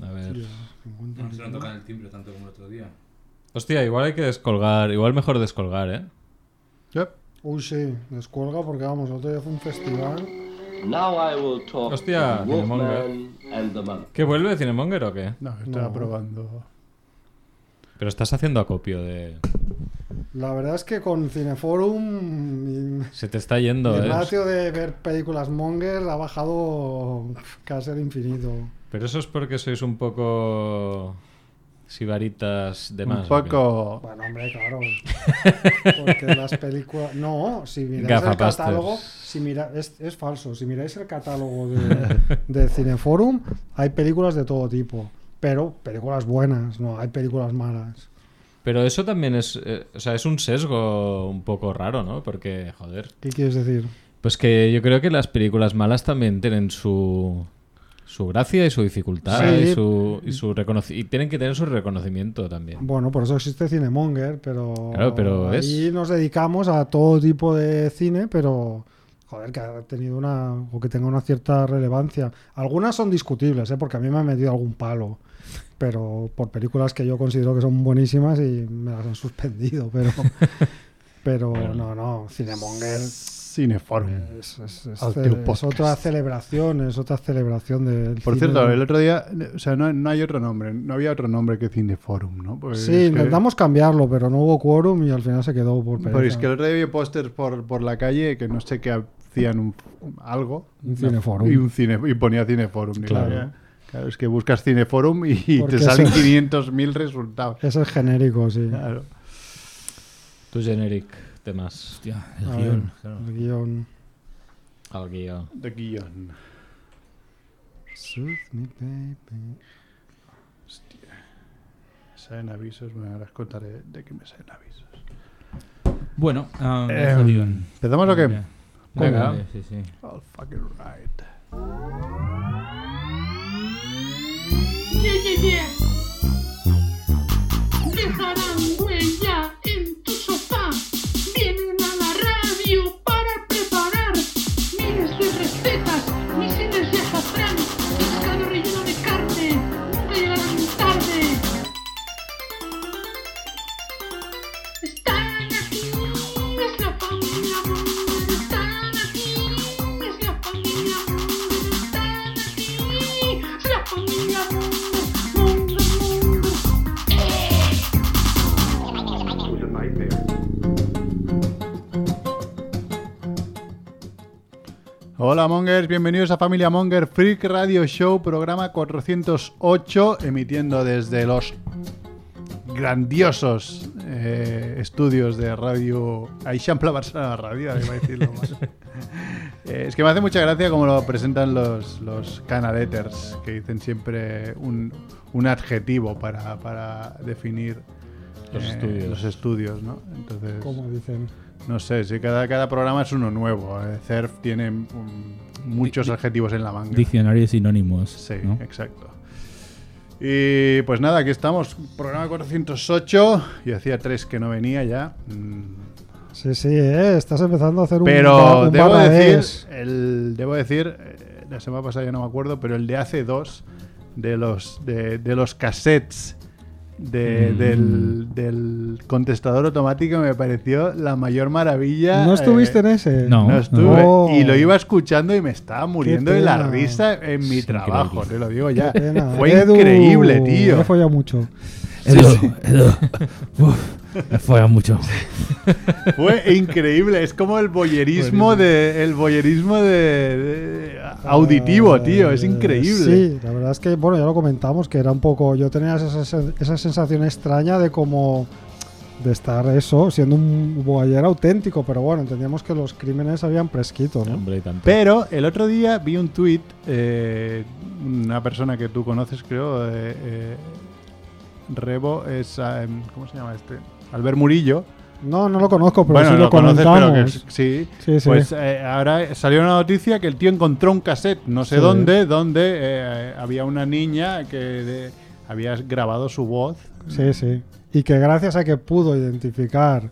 A ver. Hostia, 50 No se no tocan el timbre tanto como el otro día. Hostia, igual hay que descolgar. Igual mejor descolgar, ¿eh? Yep. Uy, sí, descuelga porque vamos, el otro día fue un festival. Now I will talk Hostia, Cinemonger. ¿Qué vuelve Cinemonger o qué? No, estaba No. probando. Pero estás haciendo acopio de. La verdad es que con Cineforum mi, Se te está yendo, mi ¿eh? ratio de ver películas Monger ha bajado casi al infinito. Pero eso es porque sois un poco. Sibaritas de más. un poco. Bueno, hombre, claro. Porque las películas. No, si miráis el catálogo, si mira... es, es falso. Si miráis el catálogo de, de Cineforum, hay películas de todo tipo. Pero películas buenas, no hay películas malas. Pero eso también es. eh, o sea, es un sesgo un poco raro, ¿no? Porque, joder. ¿Qué quieres decir? Pues que yo creo que las películas malas también tienen su. Su gracia y su dificultad Sí. y su, y su y tienen que tener su reconocimiento también. Bueno, por eso existe Cinemonger, pero. Claro, pero ahí es- nos dedicamos a todo tipo de cine, pero. Joder, que ha tenido una. o que tenga una cierta relevancia. Algunas son discutibles, ¿eh? porque a mí me han metido algún palo. Pero por películas que yo considero que son buenísimas y me las han suspendido, pero. Pero no, no, Cinemonger Cineforum. es, es- es es otra celebración, es otra celebración del Por cine. cierto, el otro día, o sea, no, no hay otro nombre, no había otro nombre que Cineforum, ¿no? Pues Sí, que- intentamos cambiarlo, pero no hubo quórum y al final se quedó por pereza. es que el otro día vi pósters por, por la calle que no sé qué hacían un, algo. Un Cineforum. Y, un cine, y ponía Cineforum. Claro. ya, claro, es que buscas Cineforum y Porque te salen eso- 500.000 resultados. Ese es genérico, sí. Claro. Tu generic temas Hostia, el A guion. ver, claro. el guion. al guion. De guion. Soothe me, baby. Salen avisos, bueno, ahora os contaré de qué me salen avisos. Bueno, ah, Eh, el guion. ¿Empezamos o qué? Venga. Vale, sí, sí. All fucking right. Yeah, yeah, yeah. Dejarán huella Hola Mongers, bienvenidos a Familia Monger Freak Radio Show, programa 408, emitiendo desde los grandiosos eh, estudios de radio Aixample Barcelona Radio, iba a decirlo más. Eh, es que me hace mucha gracia como lo presentan los, los canaleters, que dicen siempre un, un adjetivo para, para definir Los eh, estudios. los estudios, ¿no? Entonces, Como dicen. No sé, si cada, cada programa es uno nuevo. eh, CERF tiene muchos adjetivos en la manga. Diccionario de sinónimos. Sí, ¿no? exacto. Y pues nada, aquí estamos, programa 408. Y hacía tres que no venía ya. Mm, Sí, sí, eh, estás empezando a hacer un, Pero un debo decir, el, debo decir, eh, la semana pasada ya no me acuerdo, pero el de hace dos, de los, de, de los cassettes de- Mm. del, del contestador automático me pareció la mayor maravilla. ¿No estuviste eh, en ese? No. No estuve. No. Y lo iba escuchando y me estaba muriendo de la risa en mi trabajo, increíble. te lo digo ya. Fue Edu, increíble, tío. Me he follado mucho. Edu, Edu. Uf, fue mucho. Fue increíble. Es como el boyerismo de el boyerismo de, de- auditivo, tío. Es Eh, increíble. Sí, la verdad es que, bueno, ya lo comentamos, que era un poco. Yo tenía esa, esa sensación extraña de como. de estar eso, siendo un boyer auténtico, pero bueno, entendíamos que los crímenes habían prescrito, ¿no? Hombre. Pero el otro día vi un tuit, eh, una persona que tú conoces, creo, eh, eh, Rebo, es, ah, em, ¿cómo se llama este? Albert Murillo. No, no lo conozco, pero bueno, sí lo, lo conoces, pero que comentamos. es- sí. Sí, sí. Pues eh, ahora salió una noticia que el tío encontró un cassette, no sé Sí. dónde, donde eh, había una niña que de- había grabado su voz. Sí, sí. Y que gracias a que pudo identificar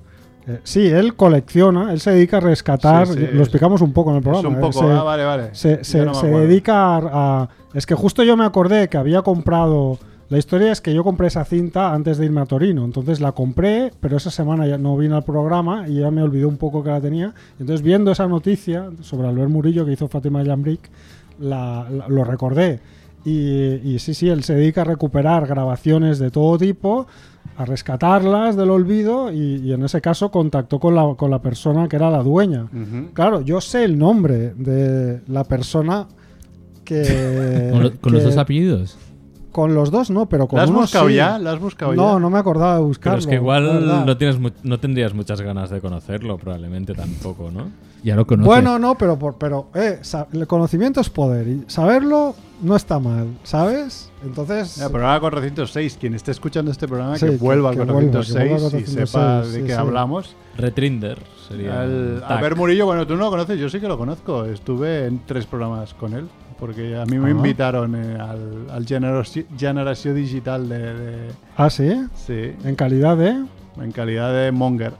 Eh, sí, él colecciona, él se dedica a rescatar, Sí, sí, lo es- explicamos un poco en el Es programa. un eh, poco. se- ah, vale, vale. se, no dedica a, a- Es que justo yo me acordé que había comprado... La historia es que yo compré esa cinta antes de irme a Torino, entonces la compré, pero esa semana ya no vine al programa y ya me olvidé un poco que la tenía. Entonces viendo esa noticia sobre Albert Murillo que hizo Fátima Jambrick, la, la- lo recordé. Y, y sí, sí, él se dedica a recuperar grabaciones de todo tipo, a rescatarlas del olvido y, y en ese caso contactó con la, con la persona que era la dueña. Ujú. Claro, yo sé el nombre de la persona que... Con, lo- con los que- dos apellidos. Con los dos no, pero con ¿La has uno buscado sí. ya? ¿La has buscado ya? No, no me acordaba de buscarlo. Pero es que igual no, tienes no tendrías muchas ganas de conocerlo, probablemente tampoco, ¿no? Ya lo conoces. Bueno, no, pero, por, pero eh, el conocimiento es poder y saberlo no está mal, ¿sabes? Entonces... Ya, programa 406. Quien esté escuchando este programa, Sí, que que- vuelva al que vuelva, que 406 vuelva al y sepa 406, de qué sí. hablamos. Retrinder sería. Tag. Albert Murillo, bueno, tú no lo conoces, yo sí que lo conozco. Estuve en tres programas con él. Porque a mí me Ah. invitaron eh, al, al Generació, Generació Digital de, de- Ah, sí, Sí, en calidad de... en calidad de Monger.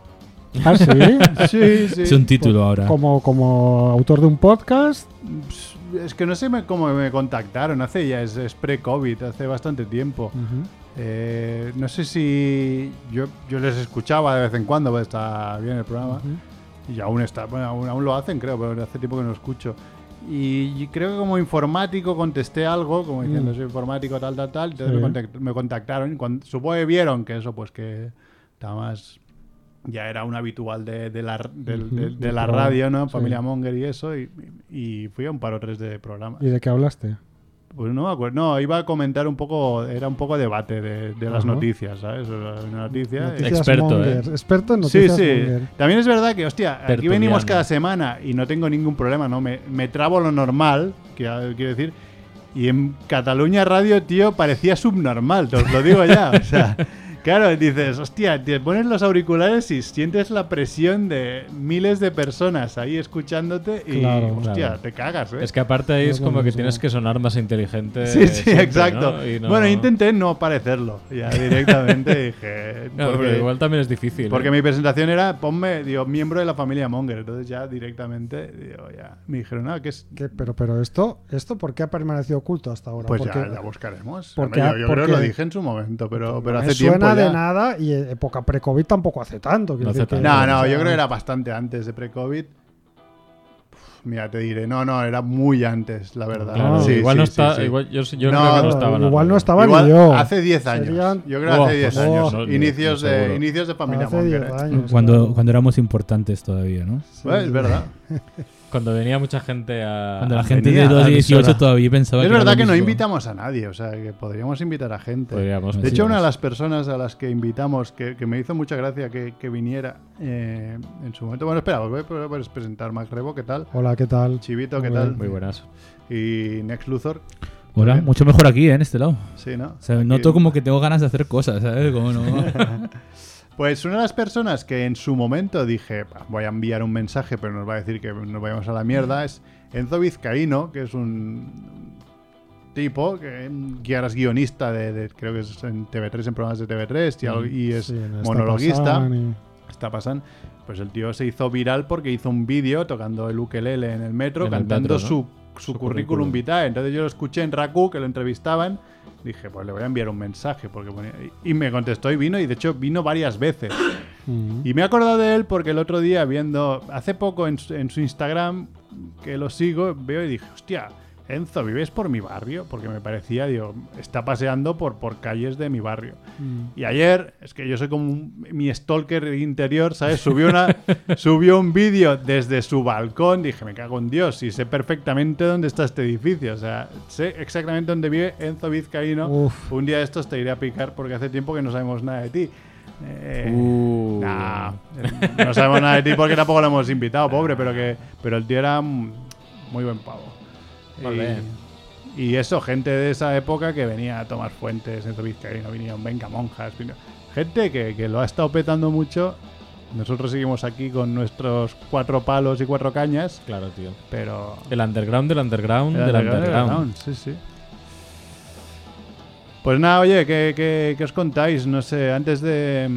Ah, sí. Sí, sí. es un título ahora. como, como autor de un podcast. Es que no sé me- cómo me contactaron. Hace ya, es, es pre-COVID, hace bastante tiempo. Ujú. Eh, no sé si yo, yo les escuchaba de vez en cuando, pues está bien el programa. Y aún está, bueno, aún, aún lo hacen, creo, pero hace tiempo que no escucho. Y, creo que como informático contesté algo, como diciendo Mm. soy informático, tal, tal, tal. Entonces Sí. me, contact- me contactaron. y Cuando, supongo que vieron que eso, pues que estaba más. Ya era un habitual de, de la, de- la radio, ¿no? sí. Familia Monger y eso. Y, y fui a un par o tres de programas. ¿Y de qué hablaste? Pues no me acuerdo. No, iba a comentar un poco. Era un poco debate de, de las Ajá. noticias, ¿sabes? O sea, Una noticia. y- Noticias Experto, Monger. ¿eh? Experto en Sí, noticias sí. Monger. También es verdad que, hostia, aquí venimos cada semana y no tengo ningún problema, ¿no? Me, me trabo lo normal, que, ah, quiero decir. Y en Cataluña Radio, tío, parecía subnormal, te os lo digo ya. O sea, claro, dices, hostia, te pones los auriculares y sientes la presión de miles de personas ahí escuchándote y, Claro, hostia, claro. te cagas, ¿eh? Es que aparte ahí No es como que tienes que sonar más inteligente. Sí, sí, siempre, exacto. ¿no? Y no- Bueno, intenté no parecerlo, ya directamente dije. No, porque- pero igual también es difícil. Porque ¿eh? mi presentación era, ponme, digo, miembro de la familia Monger. Entonces ya directamente, digo, ya, me dijeron, ah, que es... ¿Qué? Pero, pero esto, esto, ¿por qué ha permanecido oculto hasta ahora? Pues porque ya, ya buscaremos. porque- yo yo creo que lo dije en su momento, pero, pero hace tiempo. De nada y época pre-COVID tampoco hace tanto. No hace que- tanto. No, no, yo creo que era bastante antes de pre-COVID. Mira, te diré, no, no, era muy antes, la verdad. Claro, Sí, igual sí, no sí, está. sí. Igual, yo yo No, creo que no estaba. igual no estaba Igual ni yo. hace 10 años. Serían- Yo creo que Oh, hace 10 pues, años. oh, inicios, de, inicios de familia Hace Monger. 10 ¿eh? años. Cuando, claro. cuando éramos importantes todavía, ¿no? Pues, es verdad. Cuando venía mucha gente a. Cuando la gente de 218 emisora. todavía pensaba Es que verdad que no invitamos a nadie, o sea, que podríamos invitar a gente. Podríamos, De hecho, una de las personas a las que invitamos, que, que me hizo mucha gracia que, que viniera eh, en su momento. Bueno, espera, os voy a presentar Max Rebo, ¿qué tal? Hola, ¿qué tal? Chivito, ¿qué Muy tal? bien. Muy buenas. Y Next Luthor, Hola, mucho mejor aquí, ¿eh? en este lado. sí, ¿no? O sea, Aquí- noto como que tengo ganas de hacer cosas, ¿sabes? Como no... Pues una de las personas que en su momento dije, "Bah, voy a enviar un mensaje, pero nos va a decir que nos vayamos a la mierda, es Enzo Vizcaíno, que es un tipo que que ahora es guionista de, de- creo que es en TV3, en programas de TV3, y, algo- y es Sí, monologuista. y- está pasando. Pues el tío se hizo viral porque hizo un vídeo tocando el ukelele en el metro, En el cantando metro, ¿no? su, su, Su currículum currículum. vitae. Entonces yo lo escuché en Raku, que lo entrevistaban. Dije, pues le voy a enviar un mensaje. porque ponía- Y me contestó y vino, y de hecho vino varias veces. Mm. Y me he acordado de él porque el otro día viendo, hace poco en, su- en su Instagram, que lo sigo, veo y dije, hostia, Enzo, ¿vives por mi barrio? Porque me parecía, digo, está paseando por, por calles de mi barrio. Mm. Y ayer, es que yo soy como un- mi stalker interior, ¿sabes? Subió, una, subió un vídeo desde su balcón. Dije, me cago en Dios, y sé perfectamente dónde está este edificio. O sea, sé exactamente dónde vive Enzo Vizcaíno. Uf. Un día de estos te iré a picar porque hace tiempo que no sabemos nada de ti. Eh, Uh. nah, no sabemos nada de ti porque tampoco lo hemos invitado, pobre, pero que pero el tío era muy buen pavo. Y, y eso, gente de esa época que venía a Tomás Fuentes, Enzo Vizcaíno, un Venga Monjas, vino- gente que, que lo ha estado petando mucho. Nosotros seguimos aquí con nuestros cuatro palos y cuatro cañas, Claro, tío. pero... El underground del underground del underground, underground. Sí, sí. Pues nada, oye, ¿qué, qué, qué os contáis? No sé, antes de...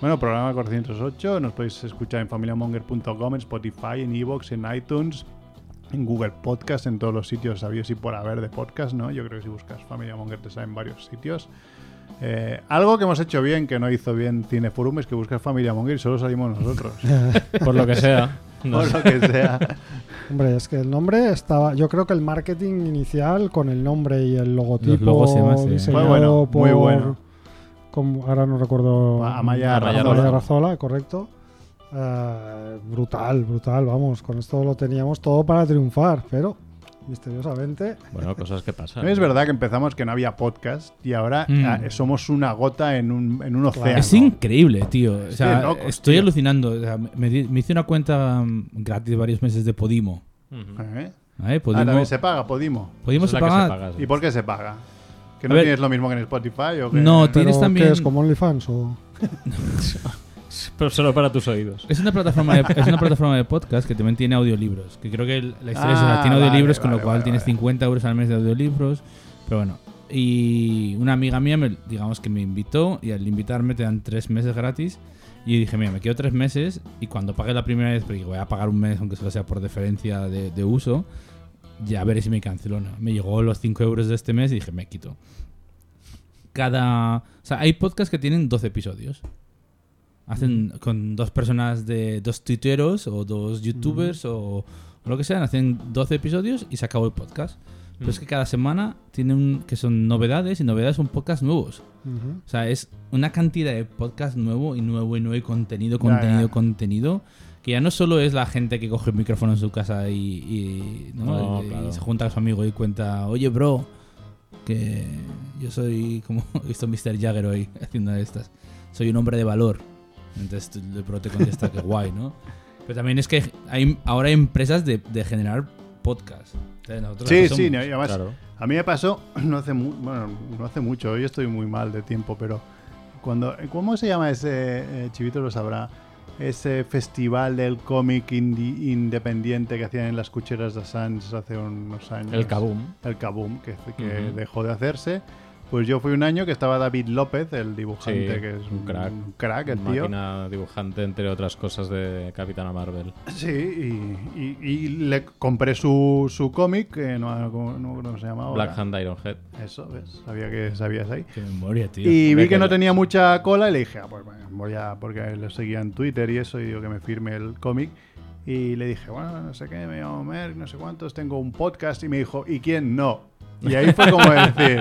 Bueno, programa 408, nos podéis escuchar en familiamonger.com, en Spotify, en Evox, en iTunes, en Google Podcast, en todos los sitios sabios y por haber de podcast, ¿no? Yo creo que si buscas Familia Monger te salen varios sitios. Eh, algo que hemos hecho bien, que no hizo bien Cineforum, es que buscas Familia Monger y solo salimos nosotros. Por lo que sea. No por lo que sea. Hombre, es que el nombre estaba. Yo creo que el marketing inicial con el nombre y el logotipo logos y demás, sí. diseñado Fue bueno, por. muy bueno. como- ahora no recuerdo. Amaya Amaya Amaya Razola. Razola, correcto. Eh, brutal, brutal, vamos. Con esto lo teníamos todo para triunfar, pero misteriosamente. Bueno, cosas que pasan. Es verdad que empezamos que no había podcast y ahora Mm. ah, somos una gota en un, en un océano. Es increíble, tío. O Es sea, de locos, estoy tío. alucinando. O sea, me, hice una cuenta mm, gratis de varios meses de Podimo. ¿Eh? ¿vale? Ah, también se paga, Podimo. Podimo se que paga. se paga, sí. ¿Y por qué se paga? ¿Que no ver- tienes lo mismo que en Spotify? ¿o qué? No, Tienes también- ¿qué es? ¿Como OnlyFans? O... Pero solo para tus oídos. Es una plataforma de, es una plataforma de podcast que también tiene audiolibros. Que creo que la historia es Ah, esa, tiene vale, audiolibros, con vale, lo cual vale, tienes vale. 50 euros al mes de audiolibros. Pero bueno. Y una amiga mía, me- digamos que me invitó y al invitarme te dan tres meses gratis. Y dije, mira, me quedo tres meses y cuando pague la primera vez, porque voy a pagar un mes, aunque solo sea por deferencia de, de uso, ya veré si me cancelo o no. Me llegó los 5 euros de este mes y dije, me quito. Cada... O sea, hay podcasts que tienen 12 episodios. Hacen con dos personas de dos tuiteros o dos youtubers o, o lo que sean, hacen 12 episodios y se acabó el podcast. Pero es que cada semana tienen que son novedades y novedades son podcasts nuevos. O sea, es una cantidad de podcast nuevo y nuevo y nuevo y contenido, contenido, contenido. Que ya no solo es la gente que coge el micrófono en su casa y, y, ¿no? No, y- y claro. se junta a su amigo y cuenta, oye, bro, que yo soy como he visto Mr. Jagger hoy haciendo estas. Soy un hombre de valor. Entonces tú- te contesta que guay, ¿no? Pero también es que hay, ahora hay empresas de, de generar podcast. Nosotros Sí, sí, somos- además Claro. a mí me pasó no hace mu- bueno, no hace mucho, hoy estoy muy mal de tiempo, pero cuando ¿cómo se llama ese eh, Chivito lo sabrá? Ese festival del cómic indi- independiente que hacían en las cucheras de Sans hace unos años. El Kaboom. El Kaboom, que, dejó de hacerse. Pues yo fui un año que estaba David López, el dibujante, Sí, que es un crack. un crack, el tío. Máquina dibujante, entre otras cosas, de Capitana Marvel. Sí, y, y- y le compré su, su cómic, que no, no, no, ¿cómo se llama ahora. Black Hand Ironhead. Eso, ¿ves? Sabía que sabías ahí. Qué memoria, tío. Y vi que que no le- tenía mucha cola y le dije, ah, pues bueno, voy a, porque lo seguía en Twitter y eso, y digo que me firme el cómic. Y le dije, bueno, no sé qué, me llamo Merck, no sé cuántos, tengo un podcast. Y me dijo, ¿y quién no? Y ahí fue como decir,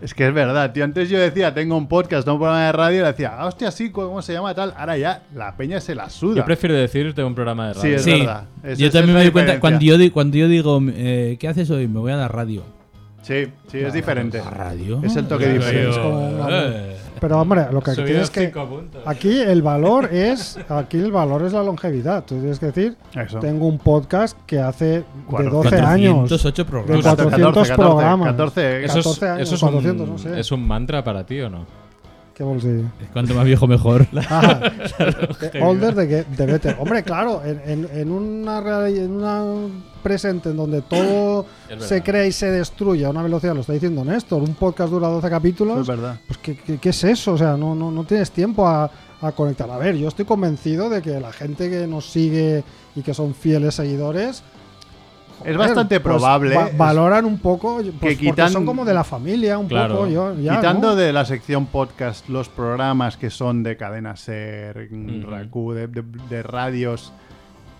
es que es verdad, tío. Antes yo decía, tengo un podcast, tengo un programa de radio, y le decía, ah, hostia, sí, ¿cómo se llama tal? Ahora ya, la peña se la suda. Yo prefiero decir tengo un programa de Sí, radio. es Sí, verdad. Esa- yo también es me doy cuenta, cuando yo, di- cuando yo digo, eh, ¿qué haces hoy? Me voy a la radio. Sí, sí, es diferente. ¿La radio? Es el toque diferente. Es como una- Eh. Pero hombre, lo que Subidos tienes que. puntos. Aquí el valor es. Aquí el valor es la longevidad. Tú tienes que decir, Eso. tengo un podcast que hace de Cuatro- 12 años. 408 De programas. 400 programas. 14, Eso es, 14 años, eso es 400, un, no sé. ¿Es un mantra para ti o no? ¿Qué bolsillo? Cuanto más viejo, mejor. Ajá. De older de, que- de better. Hombre, claro, en, en- en una real- en una presente en donde todo se crea y se destruye a una velocidad, lo está diciendo Néstor, un podcast dura 12 capítulos, es verdad. pues ¿qué, qué, qué es eso? O sea, no, no, no tienes tiempo a, a conectar. A ver, yo estoy convencido de que la gente que nos sigue y que son fieles seguidores... Es bastante pues, probable, va- valoran un poco, pues, porque quitan- son como de la familia, un Claro. poco. Yo, ya, Quitando ¿no? de la sección podcast los programas que son de cadena ser, Ujú. Raku, de, de- de radios,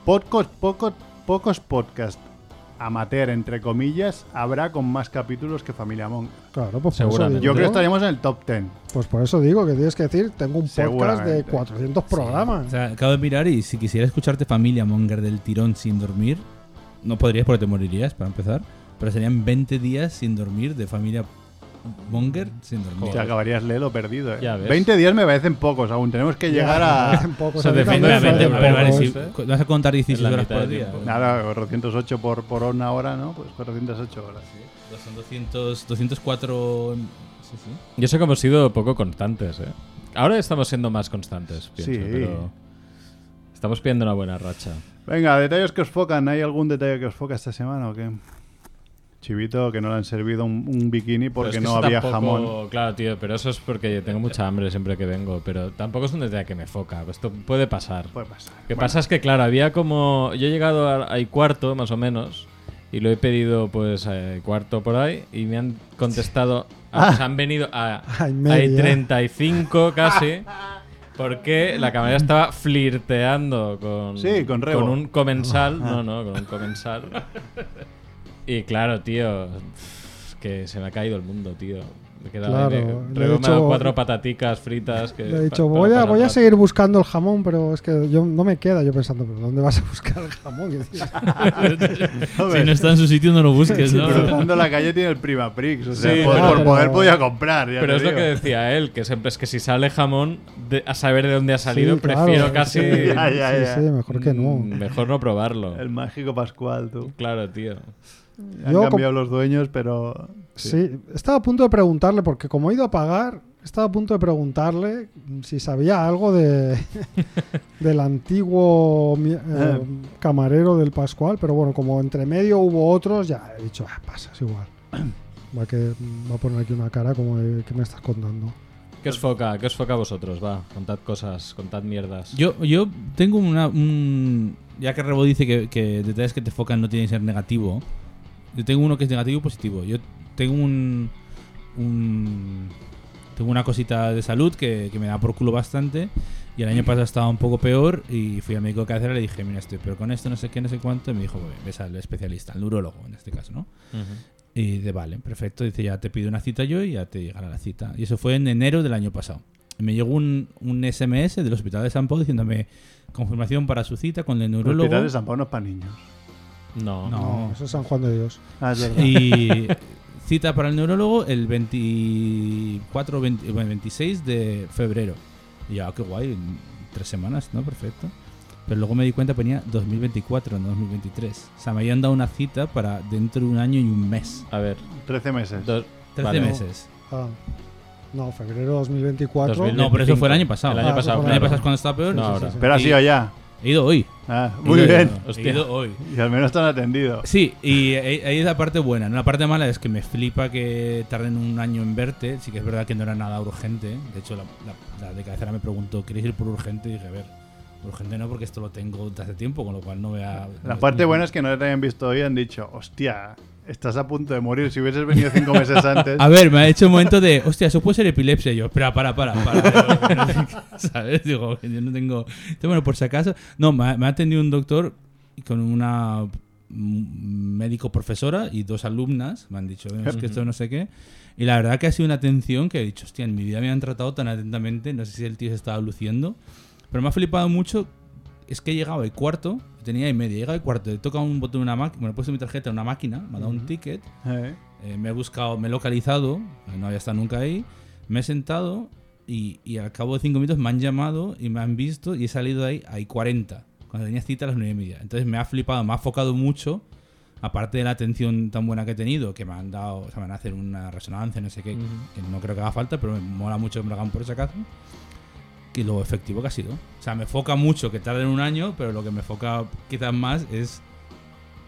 pocos, pocos, pocos podcast amateur, entre comillas, habrá con más capítulos que Familia Mon. Claro, pues Seguramente. digo Yo creo que estaríamos en el top 10. Pues por eso digo que tienes que decir, tengo un podcast de 400 programas. O sea, acabo de mirar y si quisiera escucharte Familia Monger del tirón sin dormir, no podrías porque te morirías, para empezar. Pero serían 20 días sin dormir de Familia Monger sin dormir. Te acabarías lelo perdido. ¿eh? Ya ves. 20 días me parecen pocos aún. Tenemos que llegar a... Pocos, Se a mí defiende también la me mente, parecen a ver, vale, si ¿eh? vas a contar 16 Es la horas por día. tiempo. Nada, 408 por, por una hora, ¿no? Pues 408 horas. Son 200, 204. Sí, sí. Yo sé que hemos sido poco constantes, ¿eh? Ahora estamos siendo más constantes, pienso, Sí. pero estamos pidiendo una buena racha. Venga, detalles que os focan. ¿Hay algún detalle que os foca esta semana o qué? Chivito, que no le han servido un, un bikini porque es que no había tampoco- jamón. Claro, tío, pero eso es porque tengo mucha hambre siempre que vengo. Pero tampoco es un detalle que me foca. Esto puede pasar. Puede pasar. Lo que Bueno, pasa es que, claro, había como. Yo he llegado a, a cuarto, más o menos, y lo he pedido, pues, a cuarto por ahí, y me han contestado. ah, pues han venido a. Hay media. 35 casi. Porque la camarera estaba flirteando con. Sí, con Rebo. Con un comensal. No, no, con un comensal. Y claro, tío. Que se me ha caído el mundo, tío. Me he quedado Claro, ahí, he dicho- cuatro pataticas fritas. Que Le he dicho, voy a, voy a rato". seguir buscando el jamón, pero es que yo no me queda. Yo pensando, ¿pero dónde vas a buscar el jamón? Si no está en su sitio, no lo busques, ¿no? Cruzando la calle tiene el Prima Prix. O sea, Sí, por, no, por pero- poder podía comprar. ya Pero es lo digo. que decía él, que siempre es que si sale jamón, de- a saber de dónde ha salido, Sí, claro, prefiero sí, casi. Ya, ya, sí, ya. sí, mejor que no. Mm, Mejor no probarlo. El mágico Pascual, tú. Claro, tío. Han Yo cambiado los dueños, pero. Sí. estaba a punto de preguntarle, porque como he ido a pagar, estaba a punto de preguntarle si sabía algo de del antiguo eh, camarero del Pascual, pero bueno, como entre medio hubo otros, ya he dicho, ah, pasa, es igual. Va, que, va a poner aquí una cara como de, ¿qué me estás contando? ¿Qué os foca? ¿Qué os foca a vosotros? Va, contad cosas, contad mierdas. Yo, yo tengo una. un- ya que Rebo dice que, que detalles que te focan no tienen que ser negativo, yo tengo uno que es negativo y positivo. Yo tengo un. un- tengo una cosita de salud que, que me da por culo bastante. Y el año pasado estaba un poco peor y fui al médico de cabecera y le dije, mira, estoy pero con esto no sé qué, no sé cuánto. Y me dijo, "Bueno, ves al especialista, al neurólogo en este caso, ¿no? Ujú. Y de vale, perfecto. Dice, ya te pido una cita yo y ya te llegará la cita. Y eso fue en enero del año pasado. Y me llegó un, un SMS del Hospital de San Pau diciéndome confirmación para su cita con el El neurólogo. hospital de San Pablo no es para niños. No. No. No, eso es San Juan de Dios. Ah, es verdad. Y cita para el neurólogo el 24 20 bueno, 26 de febrero. Y ya, qué guay, en tres semanas, ¿no? Perfecto. Pero luego me di cuenta que venía 2024, no 2023. O sea, me habían dado una cita para dentro de un año y un mes. A ver, 13 meses. dos- 13 Vale. meses. Ah, no, febrero 2024. 2000. No, pero eso fue el año pasado. El año Ah, pasado, El año pasado es cuando estaba peor. No, Sí, sí, ahora. sí. Pero ha sido ya. He ido hoy. Ah, muy ido- bien. Hostia. He ido hoy. Y al menos han atendido. Sí, y ahí es la parte buena. La parte mala es que me flipa que tarden un año en verte. Sí que es verdad que no era nada urgente. De hecho, la, la- la de cabecera me preguntó, ¿queréis ir por urgente? Y dije, a ver, urgente no, porque esto lo tengo desde hace tiempo, con lo cual no voy a... La parte buena es que no te hayan visto hoy y han dicho, hostia, estás a punto de morir. Si hubieses venido cinco meses antes. A ver, me ha hecho un momento de, hostia, eso puede ser epilepsia. Y yo, espera, para, para, para. ¿Sabes? Digo, yo no tengo. Bueno, por si acaso. No, me ha, me ha atendido un doctor con una mm, médico profesora y dos alumnas. Me han dicho, "No, es que esto no sé qué. Y la verdad que ha sido una atención que he dicho, hostia, en mi vida me han tratado tan atentamente. No sé si el tío se estaba luciendo. Pero me ha flipado mucho. Es que he llegado al cuarto, tenía y media, he llegado al cuarto, he tocado un botón de una máquina, bueno, he puesto mi tarjeta en una máquina, me ha dado un ticket, Eh, eh, me he buscado, me he localizado, no había estado nunca ahí, me he sentado y, y al cabo de cinco minutos me han llamado y me han visto y he salido de ahí, hay 40, cuando tenía cita a las nueve y media. Entonces me ha flipado, me ha enfocado mucho, aparte de la atención tan buena que he tenido, que me han dado, o sea, me van a hacer una resonancia, no sé qué, que no creo que haga falta, pero me mola mucho que me lo hagan por ese caso. Y lo efectivo que ha sido. O sea, me foca mucho que tarde en un año, pero lo que me foca quizás más es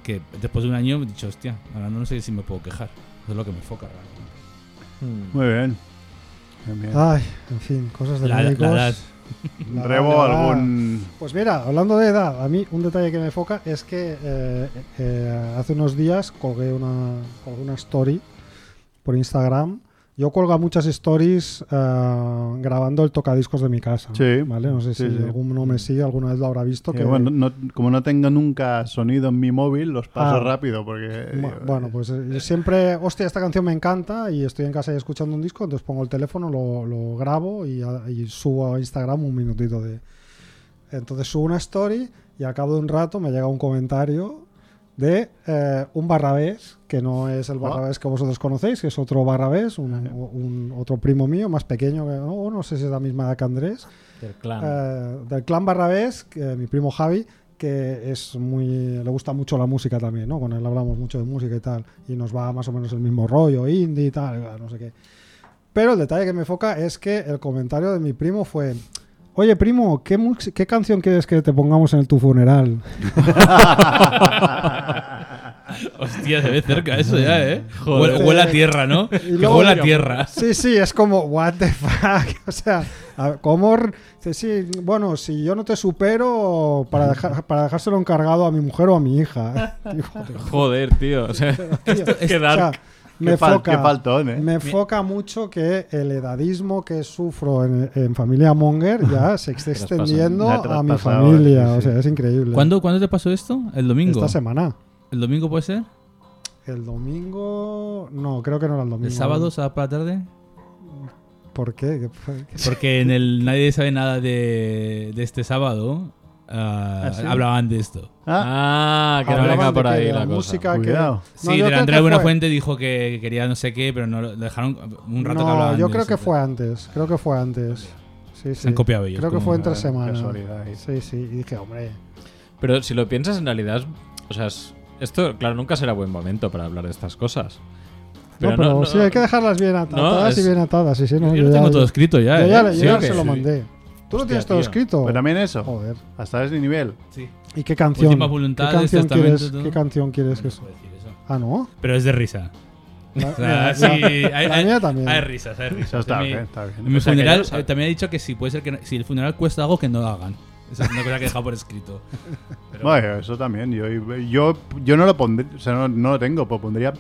que después de un año he dicho, hostia, ahora no sé si me puedo quejar. Eso es lo que me foca realmente. Mm. muy bien. Ay, en fin, cosas de La- la médicos. edad. La Rebo, edad, la edad. algún. Pues mira, hablando de edad, a mí un detalle que me foca es que eh, eh, hace unos días colgué una, colgué una story por Instagram. Yo cuelgo muchas stories eh, grabando el tocadiscos de mi casa. Sí. ¿vale? No sé Sí, si sí. alguno me sigue, alguna vez lo habrá visto. que, bueno, no- como no tengo nunca sonido en mi móvil, los paso Ah. rápido porque. Bueno, pues eh, siempre, hostia, esta canción me encanta y estoy en casa y escuchando un disco, entonces pongo el teléfono, lo, lo grabo y, y subo a Instagram un minutito de... Entonces subo una story y al cabo de un rato me llega un comentario de eh, un barrabés, que no es el Ah. barrabés que vosotros conocéis, que es otro barrabés, un, un- otro primo mío, más pequeño, que no, no sé si es la misma edad que Andrés, Del clan. eh, del clan Barrabés, que, mi primo Javi, que es muy le gusta mucho la música también, ¿no? Con él hablamos mucho de música y tal, y nos va más o menos el mismo rollo, indie y tal, no sé qué. Pero el detalle que me foca es que el comentario de mi primo fue, oye primo, ¿qué, qué canción quieres que te pongamos en el tu funeral? Hostia, se ve cerca eso ya, ¿eh? Joder. Huele, huele a tierra, ¿no? Huele a tierra. Sí, sí, es como, what the fuck. O sea, dice, Sí, bueno, si yo no te supero, para, dejar, para dejárselo encargado a mi mujer o a mi hija. Joder, Joder, tío. O sea, tío. qué O sea, dark. Me Qué foca, qué faltón, ¿eh? me foca mucho que el edadismo que sufro en, en familia Monger ya se pasado. extendiendo a mi familia. sí, O sea, es increíble. ¿Cuándo, ¿Cuándo te pasó esto? ¿El domingo? Esta semana. ¿El domingo puede ser? El domingo. No, creo que no era el domingo. ¿El sábado, sábado por la tarde? ¿Por qué? ¿Qué fue? ¿Qué- Porque en el Nadie sabe nada de, de este sábado ah, ¿Ah, sí? hablaban de esto. Ah, Ah, que no venga por que ahí la, la cosa. música que-. No, Sí, de creo la Andrea que fue- Buenafuente dijo que quería no sé qué, pero no lo dejaron un rato que No, hablaban yo de creo eso, que pero- fue antes. Creo que fue antes. Sí, sí. han copiado ellos, Creo que fue entre semanas. Sí, sí. Y dije, hombre. Pero si lo piensas, en realidad, o sea, es- esto, claro, nunca será buen momento para hablar de estas cosas. no, pero sí, hay que dejarlas bien ata- no, atadas es- y bien atadas. Sí, sí, no, Yo lo ya- tengo todo escrito ya, yo ¿eh? ya, yo ¿Sí ya se lo Sí. mandé. ¿Tú lo tienes todo tío. escrito? Pues también eso. Joder. Hasta ese nivel. Sí. ¿Y qué canción? Última voluntad, ¿Qué canción quieres, todo. ¿Qué canción quieres que No eso. Ah, ¿no? Pero es de risa. La, O sea, la- sí, la- hay, la hay- mía también. hay risas, hay risas. Eso está En mi- bien, está bien. En mi O sea, que ya funeral eh, también ha dicho que si puede ser que no- si el funeral cuesta algo que no lo hagan. Esa es una cosa que he dejado por escrito. Pero- Bueno, eso también. Yo, yo, yo no lo pondría, o sea, no, no lo tengo, pues pondría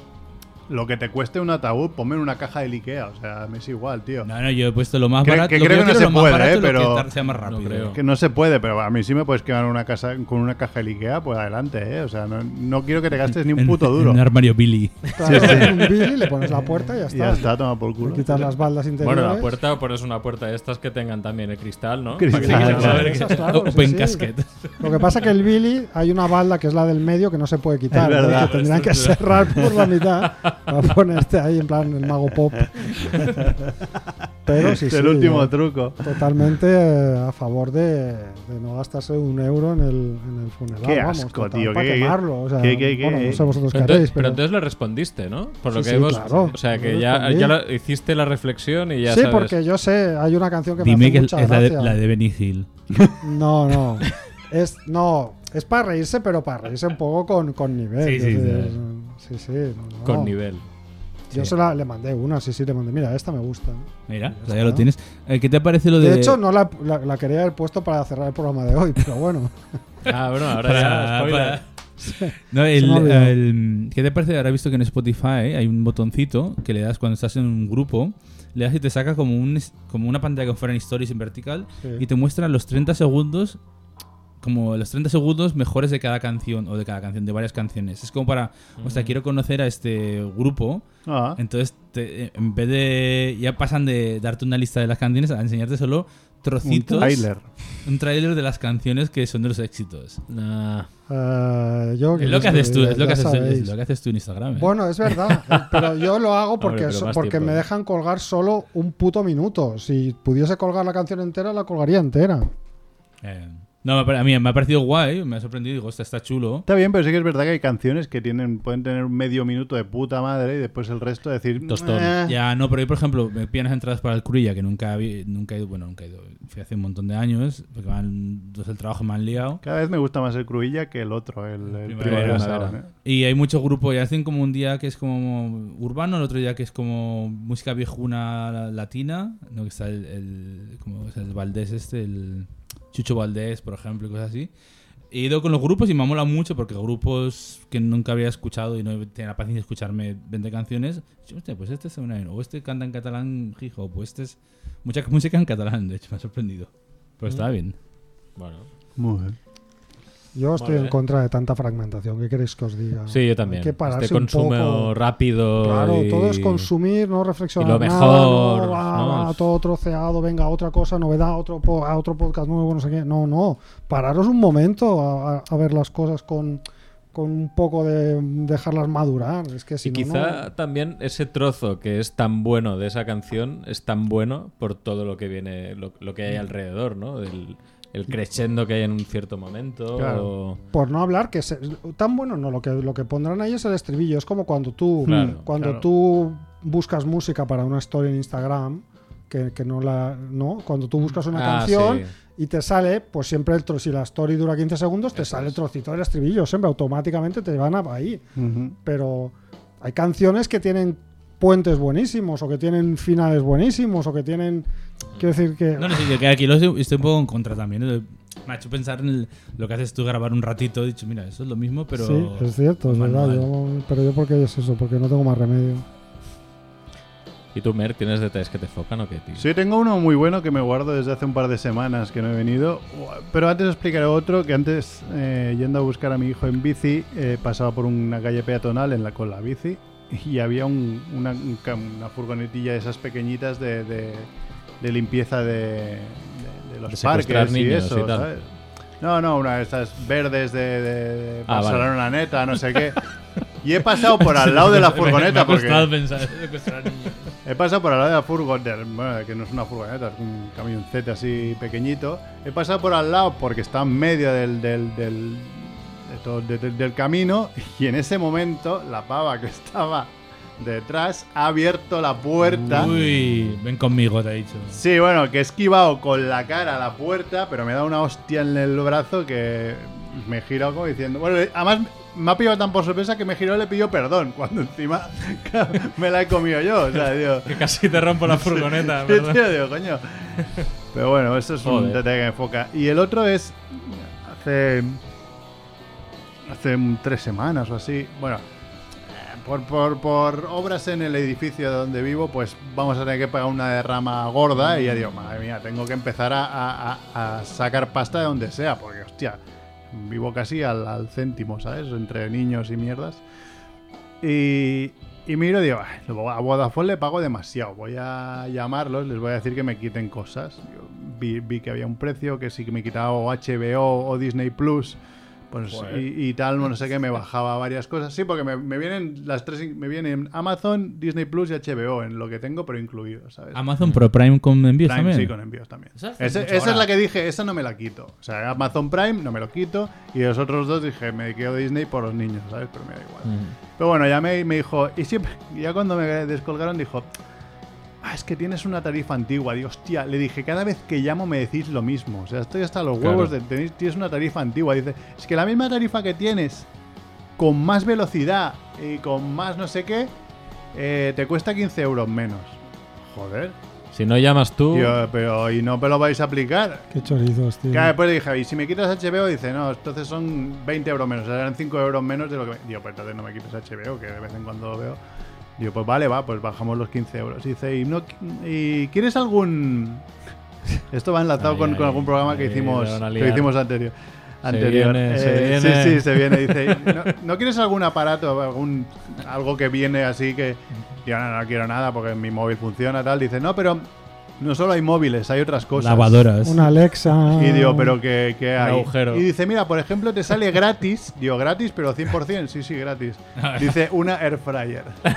lo que te cueste un ataúd, ponme en una caja del Ikea. O sea, me es igual, tío. No, no, yo he puesto lo más Que- barato. que lo creo yo que no se puede, eh, que pero- tar- sea más rápido. creo. Que no se puede, pero a mí sí me puedes quedar una casa, con una caja del Ikea, pues adelante, ¿eh? O sea, no, no quiero que te gastes ni un En- puto en duro. un armario Billy. Claro, un Billy, le pones la puerta y ya está. ya está, toma por Le culo. quitas las baldas interiores. Bueno, la puerta, o pones una puerta de estas que tengan también el cristal, ¿no? Cristal, que claro. sí, Open sí. casket. Lo que pasa que el Billy hay una balda que es la del medio que no se puede quitar. Es verdad. que tendrían que cerrar por la mitad para ponerte ahí en plan el mago pop. Pero sí, Es sí. el último yo truco. Totalmente eh, a favor de, de no gastarse un euro en el, en el funeral. Qué vamos, asco, total, tío, Para qué- quemarlo. O sea, qué- qué- qué- bueno, no sé vosotros qué Pero, haréis, entonces, pero. pero entonces le respondiste, ¿no? Por lo Sí, que sí, hemos. claro. O sea, que ya, ya la- hiciste la reflexión y ya sí, sabes. porque yo sé, hay una canción que me Dime hace que es mucha la de, gracia. la de Benny Hill. No, no. Es, no, es para reírse, pero para reírse un poco con, con nivel. Sí, es sí, decir, sí, sí, no. Con nivel. Yo Sí. se la, le mandé una, sí, sí, le mandé. Mira, esta me gusta. Mira, Ya o sea, ya lo tienes. Eh, ¿Qué te parece lo de.? De hecho, no la, la- la quería haber puesto para cerrar el programa de hoy, pero bueno. Ah, bueno, ahora Para- ya. spoiler. para- No, el- me ha olvidado. el- ¿Qué te parece? Ahora he visto que en Spotify hay un botoncito que le das cuando estás en un grupo, le das y te saca como, un, como una pantalla que fuera en stories en vertical Sí. y te muestra los 30 segundos, como los 30 segundos mejores de cada canción o de cada canción, de varias canciones. Es como para, o sea, quiero conocer a este grupo. Ah, Entonces, te- en vez de. Ya pasan de darte una lista de las canciones a enseñarte solo un trocitos. trailer. Un tráiler de las canciones que son de los éxitos. Nah. Eh, yo, Es lo que haces tú, es lo que haces, sabéis. es lo que haces tú en Instagram. ¿eh? Bueno, es verdad, eh, pero yo lo hago porque, so- porque tiempo, me dejan colgar solo un puto minuto. Si pudiese colgar la canción entera, la colgaría entera. Eh, no, a mí me ha parecido guay, me ha sorprendido. Digo, "Hostia, está chulo. Está bien, pero sí que es verdad que hay canciones que tienen pueden tener un medio minuto de puta madre y después el resto decir. Tostón. "Eh". Ya, no, pero yo, por ejemplo, me las entradas para el Cruilla, que nunca, habí- nunca he ido. Bueno, nunca he ido. Fui hace un montón de años, porque van, dos el trabajo me han liado. Cada vez me gusta más el Cruilla que el otro, el, el Primavera, Primavera ¿eh? Y hay muchos grupos, y hacen como un día que es como urbano, el otro día que es como música viejuna latina, ¿no? que está el, el, como es el Valdés este, el Chucho Valdés, por ejemplo, y cosas así. He ido con los grupos y me mola mucho porque grupos que nunca había escuchado y no tenía la paciencia de escucharme 20 canciones, hostia, pues este es una o este canta en catalán hip hop, o este es mucha música en catalán, de hecho, me ha sorprendido. Pero está bien. Bueno. Muy bien. Yo estoy en contra de tanta fragmentación. ¿Qué queréis que os diga? Sí, yo también. Hay que pararse este un consumo poco. rápido. Claro, y- todo es consumir, no reflexionar. y lo nada, mejor, no, va, ¿no? va, todo troceado, venga, otra cosa, novedad, otro, po- a otro podcast nuevo, no sé qué. No, no. Pararos un momento a, a- a ver las cosas con, con un poco de dejarlas madurar. Es que si y no, quizá no- también ese trozo que es tan bueno de esa canción es tan bueno por todo lo que viene, lo, lo que hay alrededor, ¿no? El, el crescendo que hay en un cierto momento. Claro. o- Por no hablar que se- tan bueno no, lo que, lo que pondrán ahí es el estribillo. Es como cuando tú, Claro, cuando claro. tú buscas música para una story en Instagram, que, que no la. No, cuando tú buscas una Ah, canción sí. y te sale, pues siempre el tro- si la story dura 15 segundos, te sale el trocito del estribillo, siempre automáticamente te van a ahí. Pero hay canciones que tienen puentes buenísimos, o que tienen finales buenísimos, o que tienen. Quiero decir que. No, no, sí, que aquí lo estoy, estoy un poco en contra también. ¿eh? Me ha hecho pensar en el- lo que haces tú, grabar un ratito. He dicho, mira, eso es lo mismo, pero. sí, es cierto, es verdad. yo- pero yo, porque es eso? Porque no tengo más remedio. ¿Y tú, Mer, tienes detalles que te focan o qué, tío? Sí, tengo uno muy bueno que me guardo desde hace un par de semanas que no he venido. Pero antes explicaré otro que antes, eh, yendo a buscar a mi hijo en bici, eh, pasaba por una calle peatonal en la, con la bici y había un- una, una furgonetilla de esas pequeñitas de, de- de limpieza de, de- los parques y eso, y tal. ¿sabes? No, no, una de estas verdes de, Ah, vale. Barcelona neta, no sé qué. Y he pasado por al lado de la Me- me furgoneta ha porque... pensar. He pasado por al lado de la furgoneta, bueno, que no es una furgoneta, es un camioncete así pequeñito. He pasado por al lado porque está en medio del, del, del, de todo- de- de- del camino y en ese momento la pava que estaba detrás ha abierto la puerta. Uy, ven conmigo, te he dicho. Sí, bueno, que he esquivado con la cara a la puerta, pero me ha dado una hostia en el brazo que me girado como diciendo. Bueno, además me ha pillado tan por sorpresa que me girado y le pidió perdón, cuando encima me la he comido yo. O sea, digo. Que casi te rompo la furgoneta, Sí, ¿verdad? tío, digo, coño. Pero bueno, eso es un Joder. detalle que me enfoca. Y el otro es. Hace. Hace tres semanas o así. Bueno. eh, Por, obras en el edificio donde vivo, pues vamos a tener que pagar una derrama gorda. Y ya digo, madre mía, tengo que empezar a, sacar pasta de donde sea. Porque, hostia, vivo casi al, al céntimo, ¿sabes? Entre niños y mierdas. Y, miro y digo, "Ay, a Vodafone le pago demasiado. Voy a llamarlos, les voy a decir que me quiten cosas. Vi, que había un precio, que si que me quitaba HBO o Disney Plus. Pues, y, y tal, no sé qué, me bajaba varias cosas. Sí, porque me, me vienen las tres, me vienen Amazon, Disney Plus y HBO en lo que tengo, pero incluido, ¿sabes? Amazon Pro Prime con envíos Prime también. sí, con envíos también. Ese- esa es la que dije, esa no me la quito. O sea, Amazon Prime no me lo quito. Y los otros dos dije, me quedo Disney por los niños, ¿sabes? Pero me da igual. Mm. Pero bueno, ya me, me dijo, y siempre, ya cuando me descolgaron, dijo, ah, es que tienes una tarifa antigua. Digo, hostia, le dije, cada vez que llamo me decís lo mismo. O sea, estoy hasta los Claro. huevos de tenéis, tienes una tarifa antigua. Dice, es que la misma tarifa que tienes, con más velocidad y con más no sé qué, eh, te cuesta 15 euros menos. Joder. Si no llamas tú, Tío, pero ¿y no me lo vais a aplicar? Qué chorizos, tío. Claro, después le dije, y si me quitas HBO, dice, no, entonces son 20 euros menos, o sea, eran 5 euros menos de lo que me... Digo, pues entonces no me quites HBO, que de vez en cuando lo veo. Digo, pues vale, va, pues bajamos los 15 euros. Y dice, ¿y, no, ¿y quieres algún...? Esto va enlazado Ay, con, ay, con algún programa que hicimos, que hicimos anterior. anterior. viene, se Eh, viene. Sí, sí, se viene. Dice, ¿no, ¿no quieres algún aparato, algún algo que viene así que... Digo, no, no quiero nada porque mi móvil funciona, tal. Dice, no, pero no solo hay móviles, hay otras cosas. Lavadoras. Una Alexa. Y digo, pero que, que hay. agujero. Y dice, mira, por ejemplo, te sale gratis. Digo, gratis, pero 100%. Sí, sí, gratis. Dice, una air fryer.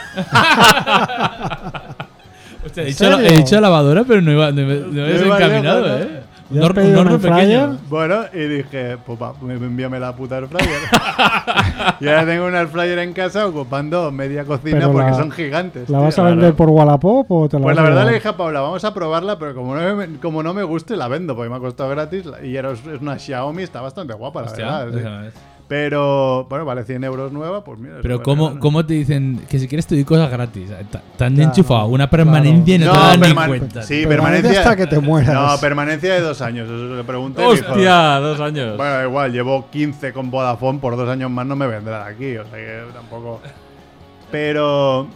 Hostia, he, ¿En dicho la- serio? he dicho lavadora, pero no iba, no, ibas encaminado, ¿eh? ¿Ya has Un hor- pedido un un horno air fryer? pequeño. Bueno, y dije, pues va, me- envíame la puta air fryer. y ahora tengo un air fryer en casa ocupando media cocina Pero porque la- son gigantes. ¿La tío, vas a claro. vender por Wallapop o te la Pues vas la verdad le dije a Paula, vamos a probarla, pero como no me, como no me guste, la vendo, porque me ha costado gratis. Y era, es una Xiaomi, está bastante guapa, la Hostia, verdad. Pero, bueno, vale 100 euros nueva, pues mira. Pero ¿cómo, vale, ¿cómo te dicen que si quieres te doy cosas gratis? Ta- Te han Ya, enchufado una permanencia y no, No, te dan ni cuenta. sí, permanencia hasta que te mueras. No, permanencia de dos años. Eso le pregunté. y dijo, ¡Hostia! Dos años. bueno, da igual, llevo 15 con Vodafone, por dos años más no me vendrá de aquí. O sea que tampoco. Pero.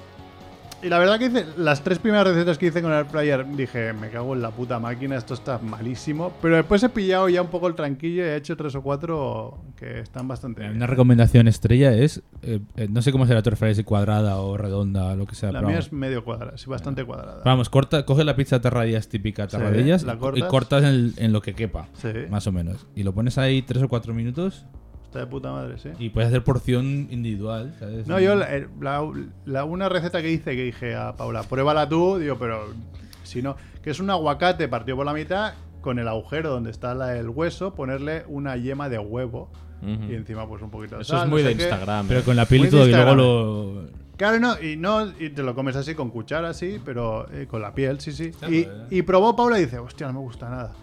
Y la verdad que hice las tres primeras recetas que hice con el Fryer, dije, me cago en la puta máquina, esto está malísimo. Pero después he pillado ya un poco el tranquillo y he hecho tres o cuatro que están bastante bien. Una recomendación estrella es, eh, eh, no sé cómo será tu air fryer, si cuadrada o redonda o lo que sea. La mía vamos. es medio cuadrada, sí, bastante cuadrada. Vamos, corta, coge la pizza terradillas típica, Sí, terradillas, la y cortas. cortas en, en lo que quepa, Sí, más o menos. Y lo pones ahí tres o cuatro minutos está de puta madre, sí. y puedes hacer porción individual, ¿sabes? No, yo la, la- la- una receta que hice que dije a Paula, pruébala tú, digo, pero si no, que es un aguacate partido por la mitad con el agujero donde está la- el hueso, ponerle una yema de huevo y encima pues un poquito de Eso sal, es no muy sé de qué. Instagram. Pero eh. con la piel y todo, y luego lo... Claro, no, y no, y te lo comes así con cuchara, así, pero eh, con la piel, sí, sí. Y, ¿eh? y probó Paula y dice, hostia, no me gusta nada.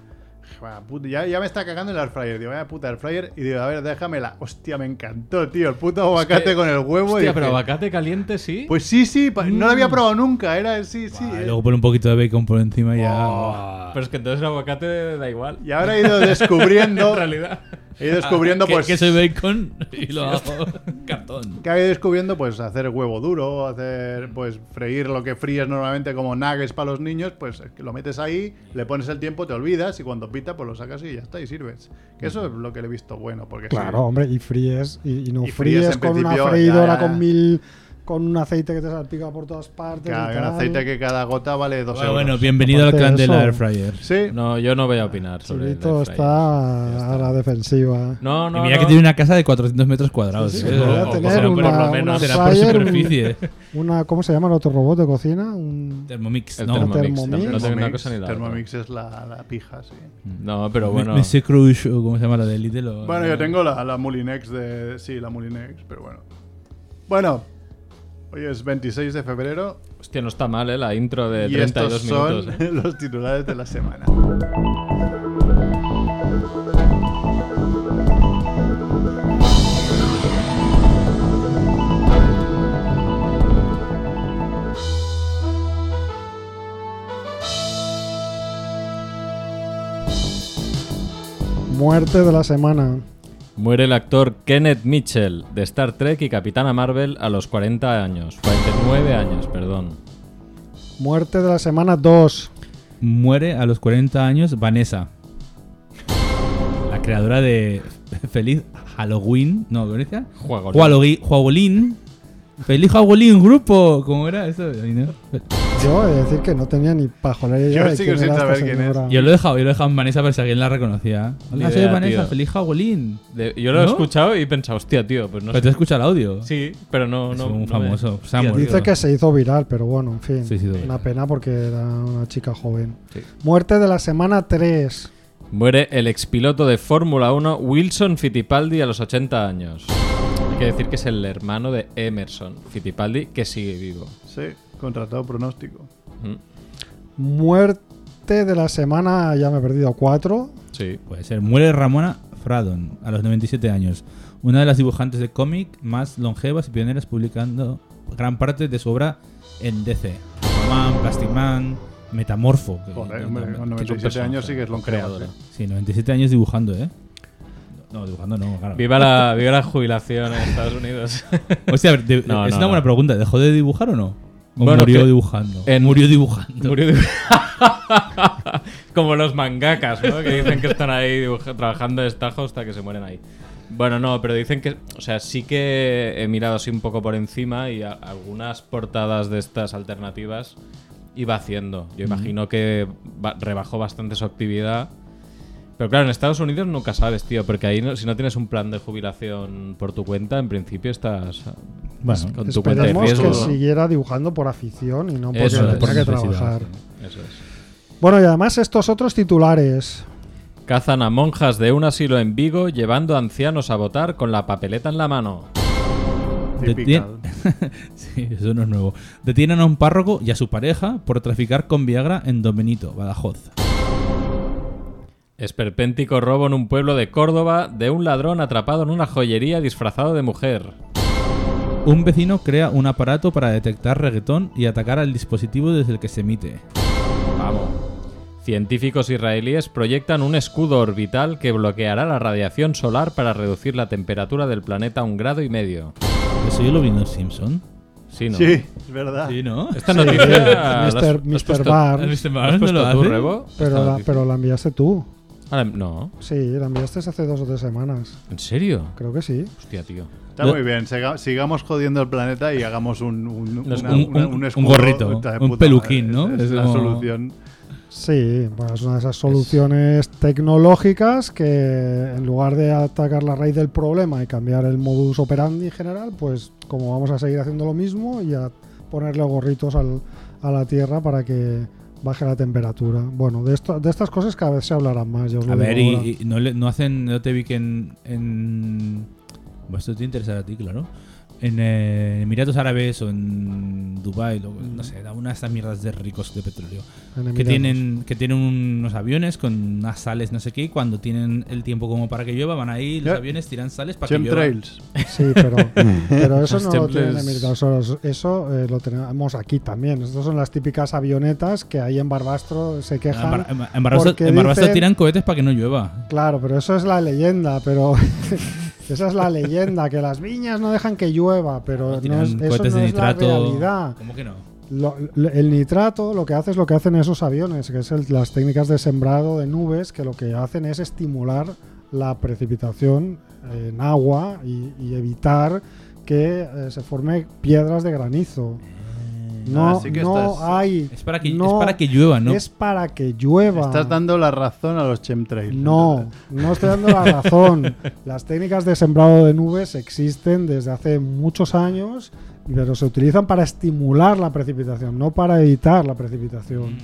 Vaya puta, Ya, ya me está cagando el air fryer. Digo, vaya puta air fryer. Y digo, a ver, déjamela. Hostia, me encantó, tío. El puto aguacate que- con el huevo. Hostia, y pero dije, aguacate caliente sí. Pues sí, sí. pa- No lo había probado nunca. Era sí, sí. Ah, y eh. luego pone un poquito de bacon por encima y ya. Oh. Pero es que entonces el aguacate da igual. Y ahora he ido en descubriendo. realidad. he ido descubriendo, que, pues. que soy bacon y lo hago cartón. que he ido descubriendo, pues, hacer huevo duro, hacer, pues, freír lo que fríes normalmente como nuggets para los niños, pues, es que lo metes ahí, le pones el tiempo, te olvidas y cuando pita, pues lo sacas y ya está, y sirves. Que eso es lo que le he visto bueno, porque sí, Claro, hombre, y fríes. Y, y no Y fríes fríes con una freidora ya, ya. con mil. Con un aceite que te salpica por todas partes. y hay un aceite que cada gota vale dos Bueno, euros. bueno, bienvenido al Aparte clan de del eso- air fryer. Sí, No, yo no voy a opinar sobre el fryer. está a la defensiva. No, y no, mira no. que tiene una casa de 400 metros cuadrados. Sí, sí, ¿eh? a O- tener será por- por una, lo menos una será por un- superficie. una, ¿Cómo se llama el otro robot de cocina? Un, Thermomix. El no, Thermomix. Thermomix. No tengo una cosa ni la. Thermomix es la, la pija, sí. No, pero bueno. Messi Crush, o ¿cómo se llama la de Lidl? Bueno, yo tengo la, la Mulinex de... Sí, la Mulinex, pero bueno. Bueno, hoy es 26 de febrero Hostia, no está mal, ¿eh? La intro de y 32 estos son minutos. ¿eh? los titulares de la semana. muerte de la semana. Muere el actor Kenneth Mitchell de Star Trek y Capitana Marvel a los 40 años. 49 años, perdón. Muerte de la semana 2. Muere a los 40 años Vanessa. La creadora de Feliz Halloween. No, ¿cómo decía? Juagolín. Feliz Halloween, grupo. ¿Cómo era eso? No. Yo he de decir que no tenía ni pajolera idea Yo de sigo quién sin era esta saber quién es. señora. Yo lo he dejado, yo lo he dejado en Vanessa para si alguien la reconocía. Hola, soy idea, Vanessa, tío. feliz Halloween. De- yo lo he ¿No? escuchado y he pensado, hostia, tío, pues no Pero sé. te escucha el audio. Sí, pero no. Es no un no me- famoso. Se ha Hostia, muerto. Dice que se hizo viral, pero bueno, en fin. Sí, se hizo viral. Una pena porque era una chica joven. Sí. Muerte de la semana 3. Muere el expiloto de Fórmula 1 Wilson Fittipaldi a los 80 años. Que decir que es el hermano de Emerson Fittipaldi que sigue vivo. Sí, contra todo pronóstico. Mm, Muerte de la semana, ya me he perdido, 4. Sí. Puede ser. Muere Ramona Fradon a los 97 años. Una de las dibujantes de cómic más longevas y pioneras publicando gran parte de su obra en DC. Man, Plastic Man, Metamorfo. que- Joder, hombre, no, con no, 97 años sí que es lo creadora. Sí, 97 años dibujando, ¿eh? No, dibujando no, claro. Viva la, viva la jubilación en Estados Unidos. Hostia, a ver, de- No, es no, una buena pregunta. ¿Dejó de dibujar o no? ¿O Bueno, murió dibujando? en- Murió dibujando. Murió dibu- Como los mangakas, ¿no? Que dicen que están ahí dibuja- trabajando de estajo hasta que se mueren ahí. Bueno, no, pero dicen que, o sea, sí que he mirado así un poco por encima y a- algunas portadas de estas alternativas iba haciendo. Yo imagino que ba- rebajó bastante su actividad. Pero claro, en Estados Unidos nunca sabes, tío, porque ahí no- si no tienes un plan de jubilación por tu cuenta, en principio estás Bueno, con tu cuenta de Esperemos riesgo. que ¿no? siguiera dibujando por afición y no porque Eso es. tenga que necesidad, trabajar. Eso es. Bueno, y además estos otros titulares. Cazan a monjas de un asilo en Vigo llevando a ancianos a votar con la papeleta en la mano. Sí, eso no es nuevo. Detienen a un párroco y a su pareja por traficar con Viagra en Don Benito, Badajoz. Esperpéntico robo en un pueblo de Córdoba de un ladrón atrapado en una joyería disfrazado de mujer. Un vecino crea un aparato para detectar reggaetón y atacar al dispositivo desde el que se emite. Vamos. Científicos israelíes proyectan un escudo orbital que bloqueará la radiación solar para reducir la temperatura del planeta a un grado y medio. ¿Eso yo lo vi en Los Simpson? Sí, ¿no? Sí, es verdad. Sí, ¿no? Esta noticia... ¿la has- Mr. Mr. Barnes. ¿Has visto ¿la más? has ¿No lo hace? Rebo? Pero la, pero la enviaste tú. Ah, no. Sí, la enviaste hace dos o tres semanas. ¿En serio? Creo que sí. Hostia, tío. Está muy bien. siga- sigamos jodiendo el planeta y hagamos un, un, una- un- una- un- un escudo gorrito, un peluquín, madre. ¿no? Es, Es la como- solución. Sí, bueno, es una de esas soluciones tecnológicas que en lugar de atacar la raíz del problema y cambiar el modus operandi en general, pues como vamos a seguir haciendo lo mismo y a ponerle gorritos al- a la Tierra para que baje la temperatura. Bueno, de, esto, de estas cosas cada vez se hablarán más. os A ver, y, no, le- no hacen, no te vi que en... en... Bueno, esto te interesa a ti, claro. En eh, Emiratos Árabes o en Dubai, no sé, una de estas mierdas de ricos de petróleo, que tienen que tienen unos aviones con unas sales no sé qué, y cuando tienen el tiempo como para que llueva, van ahí los aviones tiran sales para que llueva. Chemtrails. Sí, pero, pero eso Los no lo tienen. Emiratos Árabes. Eso eh, lo tenemos aquí también. Estas son las típicas avionetas que ahí en Barbastro se En quejan. Bar- en- en Barbastro, porque en Barbastro dicen- tiran cohetes para que no llueva. Claro, pero eso es la leyenda, pero esa es la leyenda, que las viñas no dejan que llueva, pero no es, eso no de es la realidad. ¿Cómo que no? Lo- lo- el nitrato lo que hace es lo que hacen esos aviones, que es el- las técnicas de sembrado de nubes, que lo que hacen es estimular la precipitación en agua y, y evitar que eh, se forme piedras de granizo. No, Así que no estás- hay. Es para que, no, es para que llueva, ¿no? es para que llueva. Estás dando la razón a los chemtrails. No, no estoy dando la razón. Las técnicas de sembrado de nubes existen desde hace muchos años, pero se utilizan para estimular la precipitación, no para evitar la precipitación.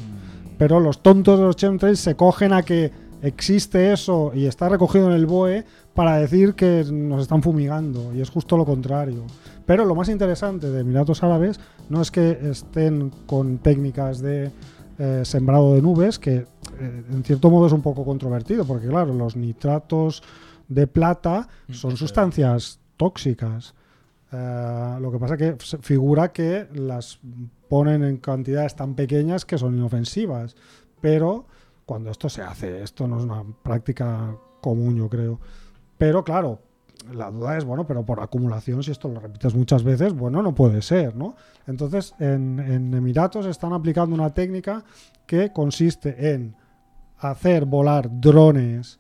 Pero los tontos de los chemtrails se cogen a que existe eso y está recogido en el BOE para decir que nos están fumigando, y es justo lo contrario. Pero lo más interesante de Emiratos Árabes no es que estén con técnicas de eh, sembrado de nubes, que eh, en cierto modo es un poco controvertido, porque claro, los nitratos de plata son sustancias tóxicas. Eh, lo que pasa que figura que las ponen en cantidades tan pequeñas que son inofensivas. Pero cuando esto se hace, esto no es una práctica común, yo creo. Pero claro, la duda es, bueno, pero por acumulación, si esto lo repites muchas veces, bueno, no puede ser, ¿no? Entonces, en, Emiratos están aplicando una técnica que consiste en hacer volar drones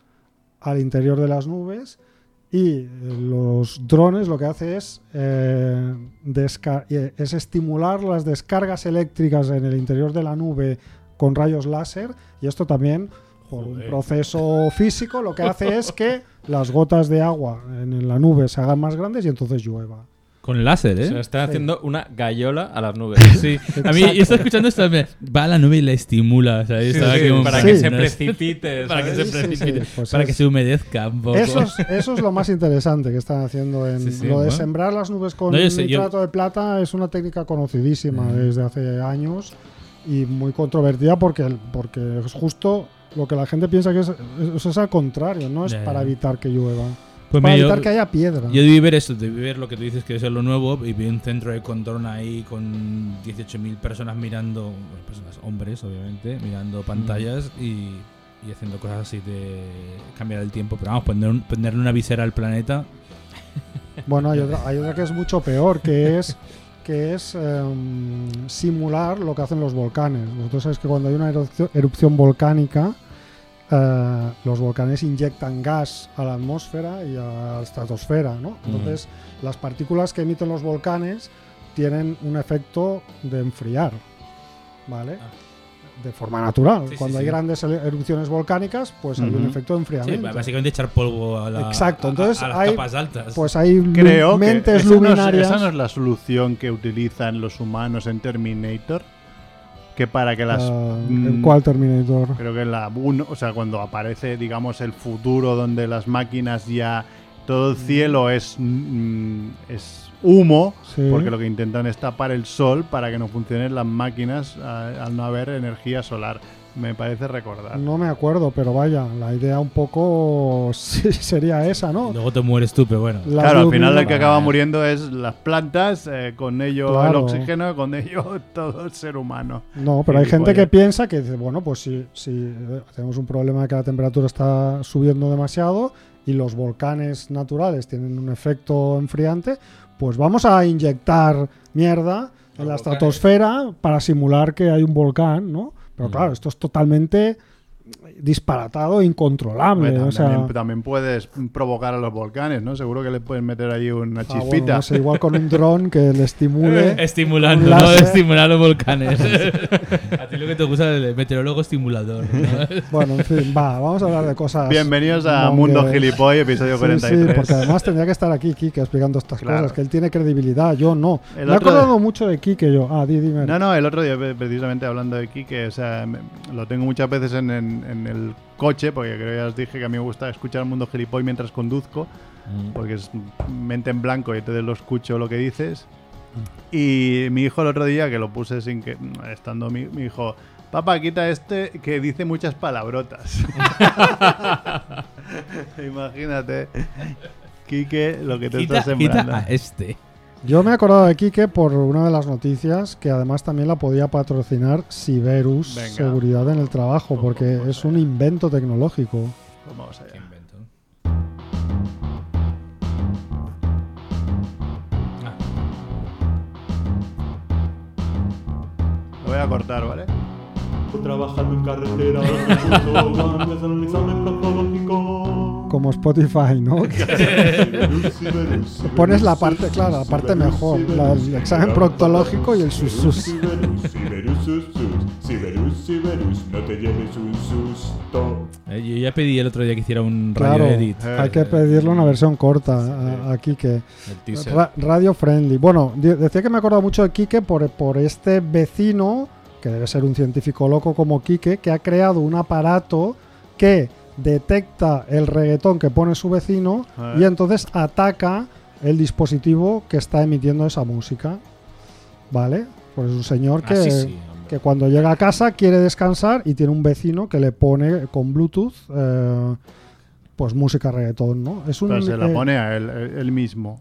al interior de las nubes y eh, los drones lo que hace es, eh, eh, es estimular las descargas eléctricas en el interior de la nube con rayos láser y esto también por un proceso físico lo que hace es que las gotas de agua en la nube se hagan más grandes y entonces llueva. Con láser, Se ¿eh? están Sí. haciendo una gallola a las nubes. Sí, a mí, yo estaba escuchando esto, me- va a la nube y la estimula, o sea, yo estaba Sí, aquí como- para Sí. que se precipite. para que se precipite, sí, pues para es- que se humedezca un poco. Eso es, eso es lo más interesante que están haciendo en Sí, sí, lo de bueno. sembrar las nubes con No, sé, yo- nitrato de plata es una técnica conocidísima Mm. desde hace años y muy controvertida porque porque es justo lo que la gente piensa que es, es, es al contrario, no es para evitar que llueva, Pues para evitar yo, que haya piedra. yo debí ver eso, debí ver lo que tú dices que es lo nuevo y vi un centro de control ahí con 18.000 personas mirando, personas, hombres obviamente, mirando pantallas y, y haciendo cosas así de cambiar el tiempo. Pero vamos, poner un- ponerle una visera al planeta. Bueno, hay otra, hay otra que es mucho peor, que es que es em, simular lo que hacen los volcanes. Vosotros sabéis que cuando hay una erupción, erupción volcánica, eh, los volcanes inyectan gas a la atmósfera y a la estratosfera, ¿no? Entonces, las partículas que emiten los volcanes tienen un efecto de enfriar, ¿vale? De forma natural. Sí, Cuando sí. hay grandes erupciones volcánicas, pues hay un efecto de Sí, enfriamiento. básicamente echar polvo a, la, Exacto, a- entonces a las hay- capas altas. Pues hay Creo que mentes esa no, es, luminarias. esa no es la solución que utilizan los humanos en Terminator. Que para que las. Ah, mm, ¿En cuál Terminator? Creo que la uno, o sea, cuando aparece, digamos, el futuro donde las máquinas ya todo el cielo es mm, es humo, Sí. porque lo que intentan es tapar el sol para que no funcionen las máquinas al no haber energía solar. Me parece recordar. No me acuerdo, pero vaya, la idea un poco sería esa, ¿no? Luego te mueres tú, pero bueno. Las Claro, al final el que acaba muriendo es las plantas, eh, con ello Claro. el oxígeno, con ello todo el ser humano. No, pero hay gente vaya. que piensa que dice, bueno, pues si, si eh, tenemos un problema de que la temperatura está subiendo demasiado y los volcanes naturales tienen un efecto enfriante, pues vamos a inyectar mierda en la volcanes. estratosfera para simular que hay un volcán, ¿no? Pero claro, esto es totalmente disparatado e incontrolable. Hombre, o sea, también, también puedes provocar a los volcanes, ¿no? Seguro que le puedes meter ahí una ah, bueno, chispita. no sé, igual con un dron que le estimule. Estimulando, Un ¿no? Estimular los volcanes. a ti lo que te gusta es el meteorólogo estimulador. ¿no? Bueno, en fin, va, vamos a hablar de cosas. Bienvenidos a. Mundo Gilipoy, episodio Sí, 43. Sí, porque además tendría que estar aquí Kike explicando estas Claro. cosas, que él tiene credibilidad, yo no. El Me he acordado mucho de Kike yo. Ah, di, dime. No, no, el otro día, pre- precisamente hablando de Quique, o sea, me- lo tengo muchas veces en, en- en, en el coche, porque creo que ya os dije que a mí me gusta escuchar el mundo gilipoy mientras conduzco, Mm. porque es mente en blanco y entonces lo escucho lo que dices. Y mi hijo el otro día, que lo puse sin que. estando mi, mi hijo. Papá, quita este que dice muchas palabrotas. Imagínate, Quique, lo que te Quita, estás quita sembrando. a este. Yo me he acordado de Quique por una de las noticias que además también la podía patrocinar Siberus Venga. Seguridad en el Trabajo, porque es un invento tecnológico. Vamos allá. Invento. Lo voy a cortar, ¿vale? Trabajando en carretera, ahora me el examen. Como Spotify, ¿no? Pones la parte, claro, la parte mejor, la- el examen proctológico y el sus sus. No te lleves un susto. Eh, yo ya pedí el otro día que hiciera un Claro, radio edit. hay que pedirle una versión corta a, a Quique. Ra- radio friendly. Bueno, decía que me he acordado mucho de Quique por, por este vecino, que debe ser un científico loco como Quique, que ha creado un aparato que detecta el reggaetón que pone su vecino Ah. y entonces ataca el dispositivo que está emitiendo esa música. ¿Vale? Pues es un señor que, Ah, sí, hombre. que cuando llega a casa quiere descansar y tiene un vecino que le pone con Bluetooth eh, pues música reggaetón, ¿no? Es un, Pero se la eh, pone a él mismo,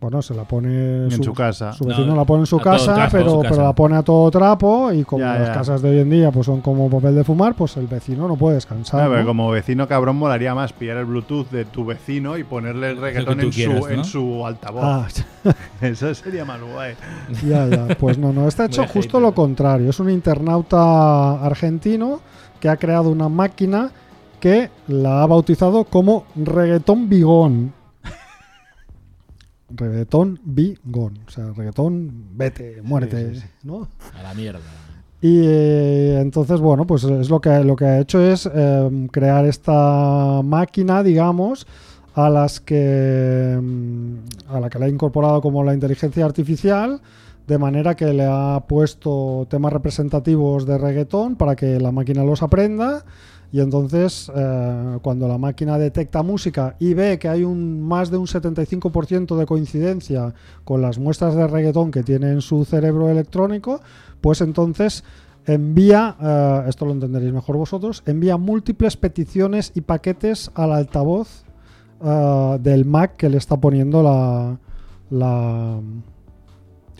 bueno, se la pone en su casa. su No, vecino la pone en su casa, trapo, pero, su pero la pone a todo trapo y como Ya, las ya. casas de hoy en día pues son como papel de fumar, pues el vecino no puede descansar. Como vecino cabrón molaría más pillar el Bluetooth de tu vecino y ponerle el reggaetón en, su, ¿no? en su altavoz. Ah, Eso sería más guay. ya, ya. Pues no, no, está hecho justo lo contrario. Es un internauta argentino que ha creado una máquina que la ha bautizado como reggaetón bigón. Reggaetón bigón. O sea, reggaetón, vete, muérete, Sí, sí, ¿no? A la mierda. Y eh, entonces, bueno, pues es lo que, lo que ha hecho es eh, crear esta máquina, digamos, a las que mm, a la que le ha incorporado como la inteligencia artificial, de manera que le ha puesto temas representativos de reggaetón para que la máquina los aprenda. Y entonces, eh, cuando la máquina detecta música y ve que hay un más de un 75% de coincidencia con las muestras de reggaetón que tiene en su cerebro electrónico, pues entonces envía, eh, esto lo entenderéis mejor vosotros, envía múltiples peticiones y paquetes al altavoz eh, del Mac que le está poniendo la... la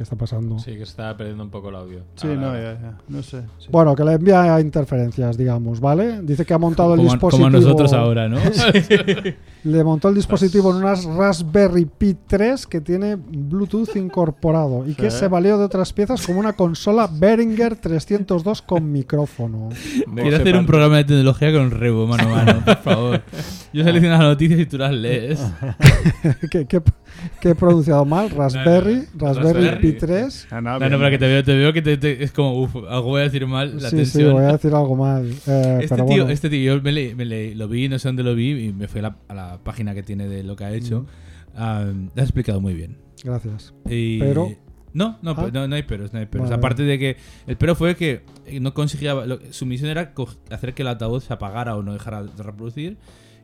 ¿Qué está pasando? Sí, que está perdiendo un poco el audio. Sí, Ahora, no, ya, ya. No sé. sí. Bueno, que le envía interferencias, digamos, ¿vale? Dice que ha montado el Como, dispositivo... como nosotros ahora, ¿no? Le montó el dispositivo en unas Raspberry Pi 3 que tiene Bluetooth incorporado y que Sí. se valió de otras piezas como una consola Behringer 302 con micrófono. Quiero hacer un programa de tecnología con Rebo, mano a mano, por favor. Yo selecciono las noticias y tú las lees. ¿Qué, qué, qué he pronunciado mal? Raspberry, no, Raspberry Raspberry. Pi 3. Ah, no, No, pero que te veo, te veo que te, te- es como, uff, algo voy a decir mal, la Sí, sí, tensión. voy a decir algo mal. eh, Este pero tío, bueno. este tío, yo me, le- me le- lo vi, no sé dónde lo vi, y me fui a la, a la página que tiene de lo que ha hecho. Ah, lo ha explicado muy bien. Gracias. Y- Pero- No, no, Ah. no, no hay peros, no hay peros. Vale. Aparte de que el pero fue que no conseguía. lo- su misión era hacer que el altavoz se apagara o no dejara de reproducir.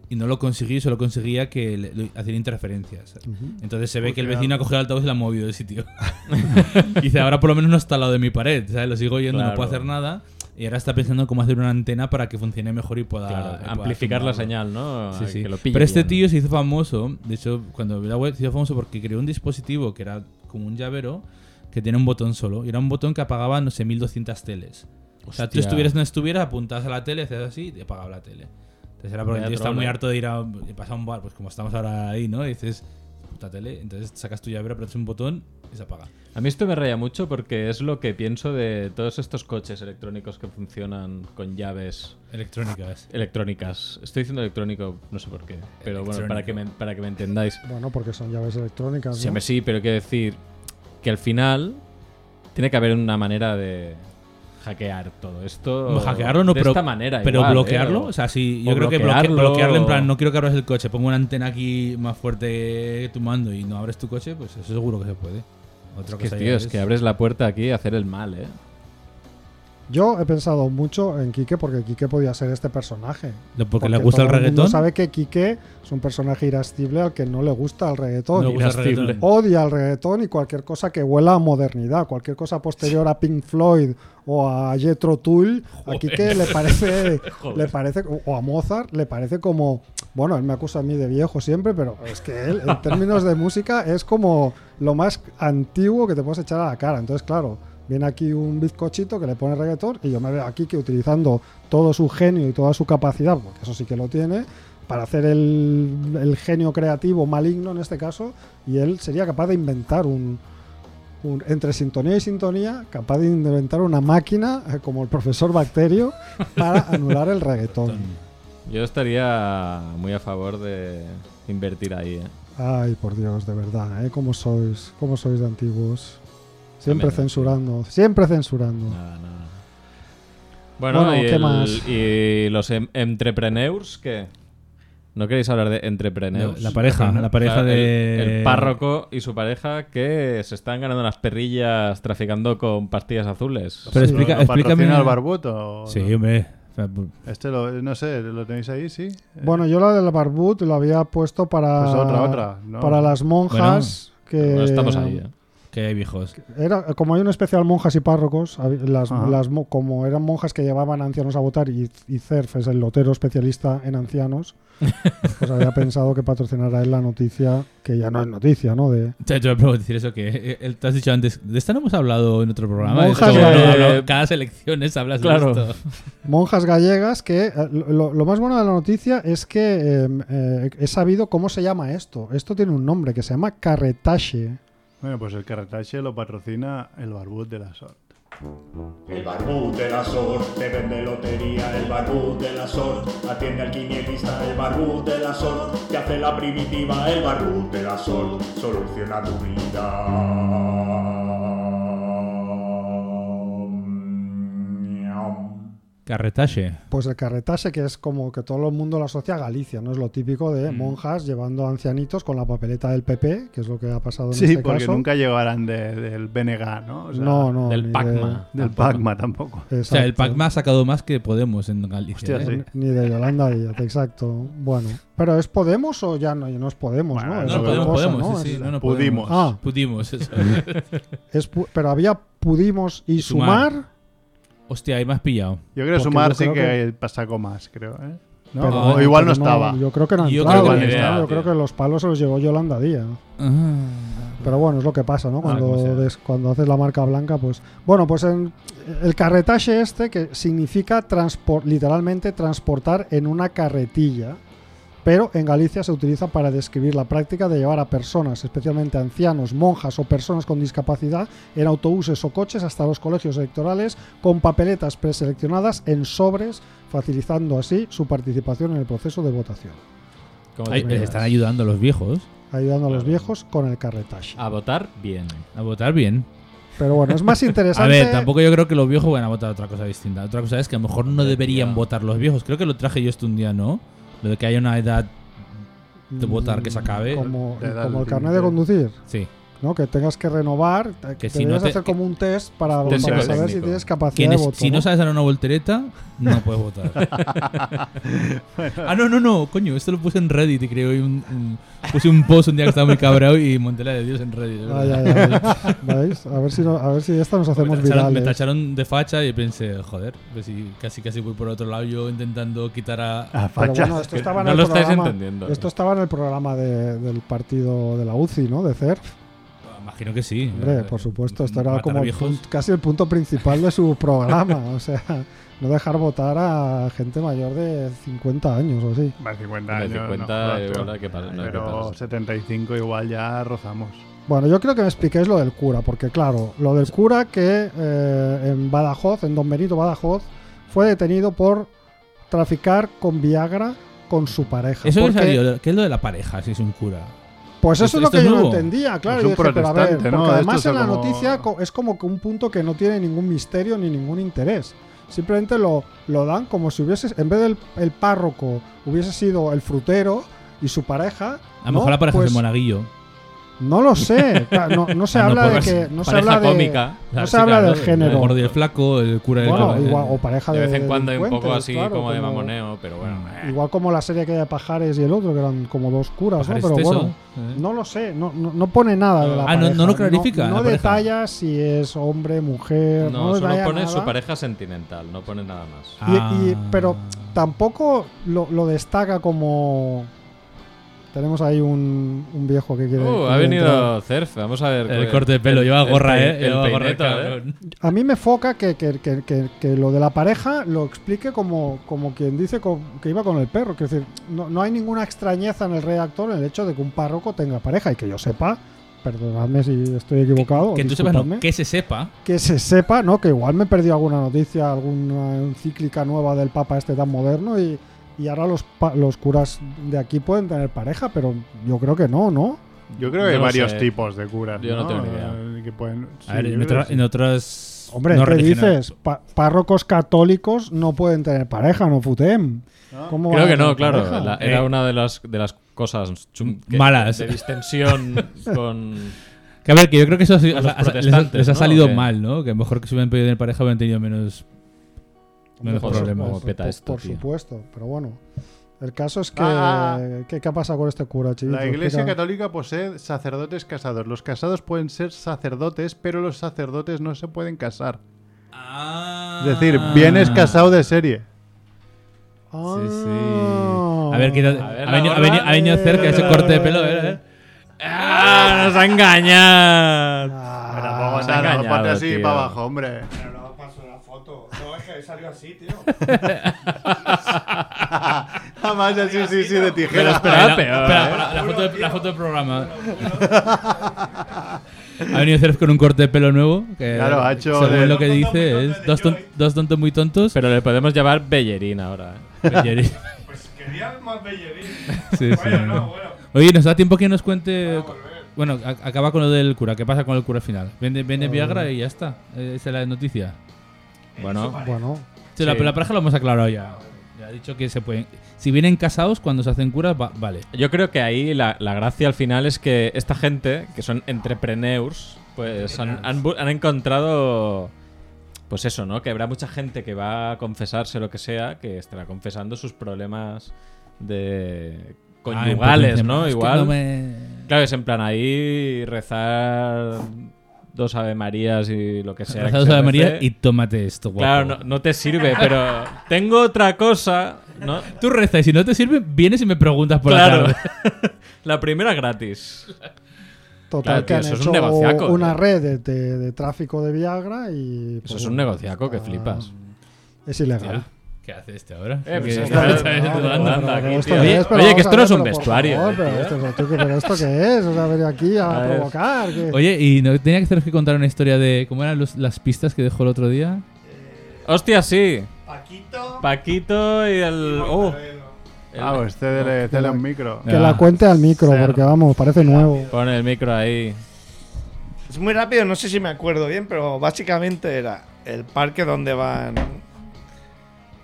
Y no lo conseguí, solo conseguía que le, le- hacer interferencias. Ujú. Entonces se ve que el vecino ha cogido el altavoz y la ha movido de sitio. y dice, ahora por lo menos no está al lado de mi pared, ¿sabes? Lo sigo oyendo, no Claro. puedo hacer nada. Y ahora está pensando cómo hacer una antena para que funcione mejor y pueda... Claro, y pueda amplificar la señal, ¿no? Sí, sí. Que lo pille Pero este tío se hizo famoso. De hecho, cuando vi la web se hizo famoso porque creó un dispositivo que era como un llavero que tiene un botón solo. Y era un botón que apagaba, no sé, 1200 teles. O sea, tú Hostia. estuvieras donde estuvieras, apuntabas a la tele, hacías así y apagaba la tele. Entonces era porque el tío está muy harto de ir a, pasar a un bar, pues como estamos ahora ahí, ¿no? Y dices, puta tele. Entonces sacas tu llavero, apretas un botón y se apaga. A mí esto me raya mucho porque es lo que pienso de todos estos coches electrónicos que funcionan con llaves Electrónicas. electrónicas. Estoy diciendo electrónico, no sé por qué, pero bueno, para que me, para que me entendáis. Bueno, porque son llaves electrónicas. Sí, ¿no? hombre, sí, pero quiero decir que al final tiene que haber una manera de hackear todo esto. hackearlo no, de pero, esta manera. pero igual, ¿eh? bloquearlo. O- O sea, sí, yo creo que bloque- bloquearlo. bloquearlo en plan, no quiero que abras el coche, pongo una antena aquí más fuerte que tu mando y no abres tu coche, pues eso seguro que se puede. Otra es que, cosa tío, ya es que abres la puerta aquí a hacer el mal, ¿eh? Yo he pensado mucho en Quique porque Quique podía ser este personaje. Lo- Porque le gusta el todo mundo reggaetón. sabe que Quique es un personaje irascible al que no le gusta el reggaetón. No le gusta el Irascible. reggaetón. Odia el reggaetón y cualquier cosa que huela a modernidad, cualquier cosa posterior a Pink Floyd o a Jethro Tull, a Quique le parece, le parece, o a Mozart, le parece como, bueno, él me acusa a mí de viejo siempre, pero es que él, en términos de música, es como lo más antiguo que te puedes echar a la cara. Entonces, claro, viene aquí un bizcochito que le pone reggaetón y yo me veo aquí que utilizando todo su genio y toda su capacidad, porque eso sí que lo tiene, para hacer el, el genio creativo maligno en este caso, y él sería capaz de inventar un, un- entre sintonía y sintonía, capaz de inventar una máquina eh, como el profesor Bacterio para anular el reggaetón. Yo estaría muy a favor de invertir ahí. ¿eh? Ay, por Dios, de verdad, ¿eh? ¿Cómo sois? ¿Cómo sois de antiguos? Siempre También, censurando, siempre censurando. Nada, nada. Bueno, Bueno, y, ¿qué el- más? y los em- entrepreneurs, ¿qué? ¿No queréis hablar de entrepreneurs? La pareja, la pareja el- de. El, párroco y su pareja que se están ganando unas perrillas traficando con pastillas azules. Pero Sí. explica, ¿Lo explícame. patrocina el barbuto? o Sí, no? hombre. O Este lo, no sé, ¿lo tenéis ahí? Sí. Bueno, yo la del barbut lo había puesto para, Pues otra, otra, ¿no? para las monjas que No estamos ahí. ¿eh? Que hay viejos. Era, como hay un especial monjas y párrocos, las, las mo- como eran monjas que llevaban ancianos a votar y, y CERF es el lotero especialista en ancianos, pues había pensado que patrocinara él la noticia, que ya no es noticia, ¿no? De, Te te voy a decir eso que eh, él- te has dicho antes. De esta no hemos hablado en otro programa. Monjas no, cada elecciones hablas Claro. de esto. monjas gallegas que eh, lo, lo más bueno de la noticia es que eh, eh, he sabido cómo se llama esto. Esto tiene un nombre que se llama carretache. Bueno, pues el carretache lo patrocina el barbut de la SORT. El barbú de la SOR te vende lotería, el barbú de la SOR atiende al quinielista, el barbú de la SOR te hace la primitiva, el barbú de la SOR soluciona tu vida. Carretache. Pues el carretache, que es como que todo el mundo lo asocia a Galicia, ¿no? Es lo típico de Mm. monjas llevando a ancianitos con la papeleta del PP, que es lo que ha pasado en Sí, este porque caso. nunca llegarán de- del BNG, ¿no? O sea, no, no. del de- Pacma. Del PACMA tampoco. O sea, el. PACMA ha sacado más que Podemos en Galicia. Hostia, ¿eh? sí. Ni de Yolanda Díaz, exacto. Bueno, pero ¿es Podemos o ya no? Ya no es Podemos, Bueno, ¿no? no, Es No, otra podemos, cosa, podemos. ¿no? sí, sí, no, no, Pudimos. Ah. Pudimos, eso. es pu- pero había Pudimos y Sumar. Sumar. Hostia, ahí me has pillado. Yo creo que Porque Sumar yo sí creo que, sacó más, creo. ¿eh? ¿No? pero- o igual no estaba. Yo creo que no Yo entraba, creo que ¿no? ni idea, Yo creo que los palos se los llevó Yolanda Díaz. Pero bueno, es lo que pasa, ¿no? como Cuando, des- cuando haces la marca blanca, pues... Bueno, pues en, el carretaje este, que significa transpor- literalmente transportar en una carretilla, pero en Galicia se utiliza para describir la práctica de llevar a personas, especialmente ancianos, monjas o personas con discapacidad, en autobuses o coches hasta los colegios electorales con papeletas preseleccionadas en sobres, facilitando así su participación en el proceso de votación. Están ayudando a los viejos Ayudando a los viejos con el carretaje. A votar bien. a votar bien. Pero bueno, es más A interesante. ver, tampoco yo creo que los viejos van a votar otra cosa distinta. Otra cosa es que a lo mejor no deberían votar los viejos. Creo que lo traje yo esto un día, ¿no? Lo de que haya una edad de votar que se acabe. Como, el carnet de conducir, Sí. ¿No? Que tengas que renovar, que Que si no te- hacer como un test para, saber si tienes capacidad de voto. si no ¿no? sabes dar una voltereta, no puedes votar. ah, no, no, no, coño, esto lo puse en Reddit y creo. y un, un- puse un post un día que estaba muy cabreado y monté la de Dios en Reddit. ¿Veis? A ver si, no- a ver si esta nos me, hacemos tacharon, me virales. tacharon de facha y pensé, joder, pues si casi casi voy por otro lado yo intentando quitar a... Ah, Pero fachas. bueno, esto estaba en no el lo estáis programa. entendiendo. Esto estaba en el programa de- del partido de la UCI, ¿no? De CERF. Imagino que sí. Hombre, Eh, por supuesto. Esto era como el viejos. punto- casi el punto principal de su programa. o sea, no dejar votar a gente mayor de 50 años o así. Más 50 De años. 50 no igual que pas- no que Pero pasarse. 75 igual ya rozamos. Bueno, yo creo que me expliquéis lo del cura, porque claro, lo del cura que eh, en Badajoz, en Don Benito Badajoz, fue detenido por traficar con Viagra con su pareja. Eso que Porque- salió, ¿qué es lo de la pareja si es un cura? Pues eso ¿Esto- es lo que es yo no entendía, claro. Es yo un dije, pero a ver, porque además en la como- noticia es como que un punto que no tiene ningún misterio ni ningún interés. Simplemente lo, lo dan como si hubiese, en vez del el párroco, hubiese sido el frutero y su pareja. A lo ¿no? mejor la pareja Pues- es de Monaguillo. No lo sé. No, no se Ah, habla de que. No se habla de. cómica. No se habla del género. El gordo y el flaco, el cura y Bueno, igual, o pareja De de. vez en cuando hay un poco así claro, como de mamoneo, pero bueno. eh. Igual como la serie que de Pajares y el otro, que eran como dos curas, ¿no? Pero bueno, eh. no lo sé, no, no, no pone nada de la Ah, no- pareja. no lo clarifica, No, detalla si es hombre, mujer, no, No, solo pone nada. su pareja sentimental, no pone nada más. Y- y- Ah. pero tampoco lo, lo destaca como... Tenemos ahí un, un viejo que quiere... Uh, que ha entrar. venido Cerf, vamos a ver. El corte de pelo, el- lleva el gorra, pei- eh. El Lleva gorra, peineto, eh. A mí me foca que, que- que- que- que lo de la pareja lo explique como, como quien dice que iba con el perro. Es decir, no, no hay ninguna extrañeza en el redactor en el hecho de que un párroco tenga pareja y que yo sepa, perdonadme si estoy equivocado, Que tú sepas, no, disculpadme, que se sepa. que se sepa, ¿no? Que igual me he perdido alguna noticia, alguna encíclica nueva del Papa este tan moderno y, y ahora los, pa- los curas de aquí pueden tener pareja, pero yo creo que no, ¿no? Yo creo que hay no varios sé. tipos de curas. Yo no tengo ni idea. Eh, Que pueden, A ver, sí, en, otra- en sí. otras. Hombre, no ¿qué dices? Pa- párrocos católicos no pueden tener pareja, no futem. ¿Cómo Creo que no, claro. la- era Eh. una de las, de las cosas chum- que- Malas. De distensión con. Que a ver, que yo creo que eso sí- sea, les, les ha salido mal, ¿no? Que mejor que si hubieran podido tener pareja hubieran tenido menos. Menos Joder, problemas. cómo peta por, esto, por supuesto, pero bueno. El caso es que. Ah. ¿qué, qué ha pasado con este cura, chicos? La Iglesia Explica. Católica posee sacerdotes casados. Los casados pueden ser sacerdotes, pero los sacerdotes no se pueden casar. Es decir, Ah. vienes casado de serie. Ah. Sí, sí. A ver, quita- A ver, ha, venido, ha venido- ha venido cerca ese corte de pelo, a ver, a ver. ¡Ah! ¡Nos ha engañado! Ah, Pero tampoco se ha engañado, así tío. para abajo, hombre. Salió así, tío. Además, así, sí, sí, de tijera. esperaba La- peor. espera, ¿eh? la, foto de- la foto del programa. ha venido Cerf con un corte de pelo nuevo. Que, Claro, ha hecho Según de- lo que Dos tontos muy dice, tontos es de dos, ton- dos tontos muy tontos. Pero le podemos llamar Bellerín ahora. ¿eh? Bellerín. Pues quería más bellerín. Sí, sí. Bueno, no, bueno. Oye, nos da tiempo que nos cuente. Bueno, a- acaba con lo del cura. ¿Qué pasa con el cura al final? Vende, vende Viagra y ya está. Eh, Esa es la noticia. Bueno, Bueno, Sí, La, Sí. la pareja lo hemos aclarado ya. Ya ha dicho que se pueden. Si vienen casados cuando se hacen curas, va- vale. yo creo que ahí la, la gracia al final es que esta gente, que son entrepreneurs, pues han, han bu- han encontrado. Pues eso, ¿no? Que habrá mucha gente que va a confesarse lo que sea, que estará confesando sus problemas de conyugales, Ah, ¿no? es que Igual. no me- Claro, es en plan ahí rezar dos Ave Marías y lo que sea. que Rezados se a la María y tómate esto, guapo. Claro, no, no te sirve, pero tengo otra cosa, ¿no? Tú rezas y si no te sirve, vienes y me preguntas por claro. la tarde. la primera gratis. total, Claro, que tío, han eso es hecho un negociaco, una red de, de- de tráfico de Viagra y. Eso pues, es un negociaco que está- flipas. Es ilegal. ¿Qué hace este ahora? Eh, pues Oye, es, que esto no es un vestuario, favor, eh, pero esto, pero, qué es? O sea, venir aquí a, provocar. Oye, ¿y no tenía que hacer que contar una historia de cómo eran los- las pistas que dejó el otro día? Hostia, sí. Paquito. Paquito y el. Oh, Ah, pues cédele, cédele un micro. que Ah. la cuente al micro, porque vamos, parece nuevo. Pone el micro ahí. Es muy rápido, no sé si me acuerdo bien, pero básicamente era el parque donde van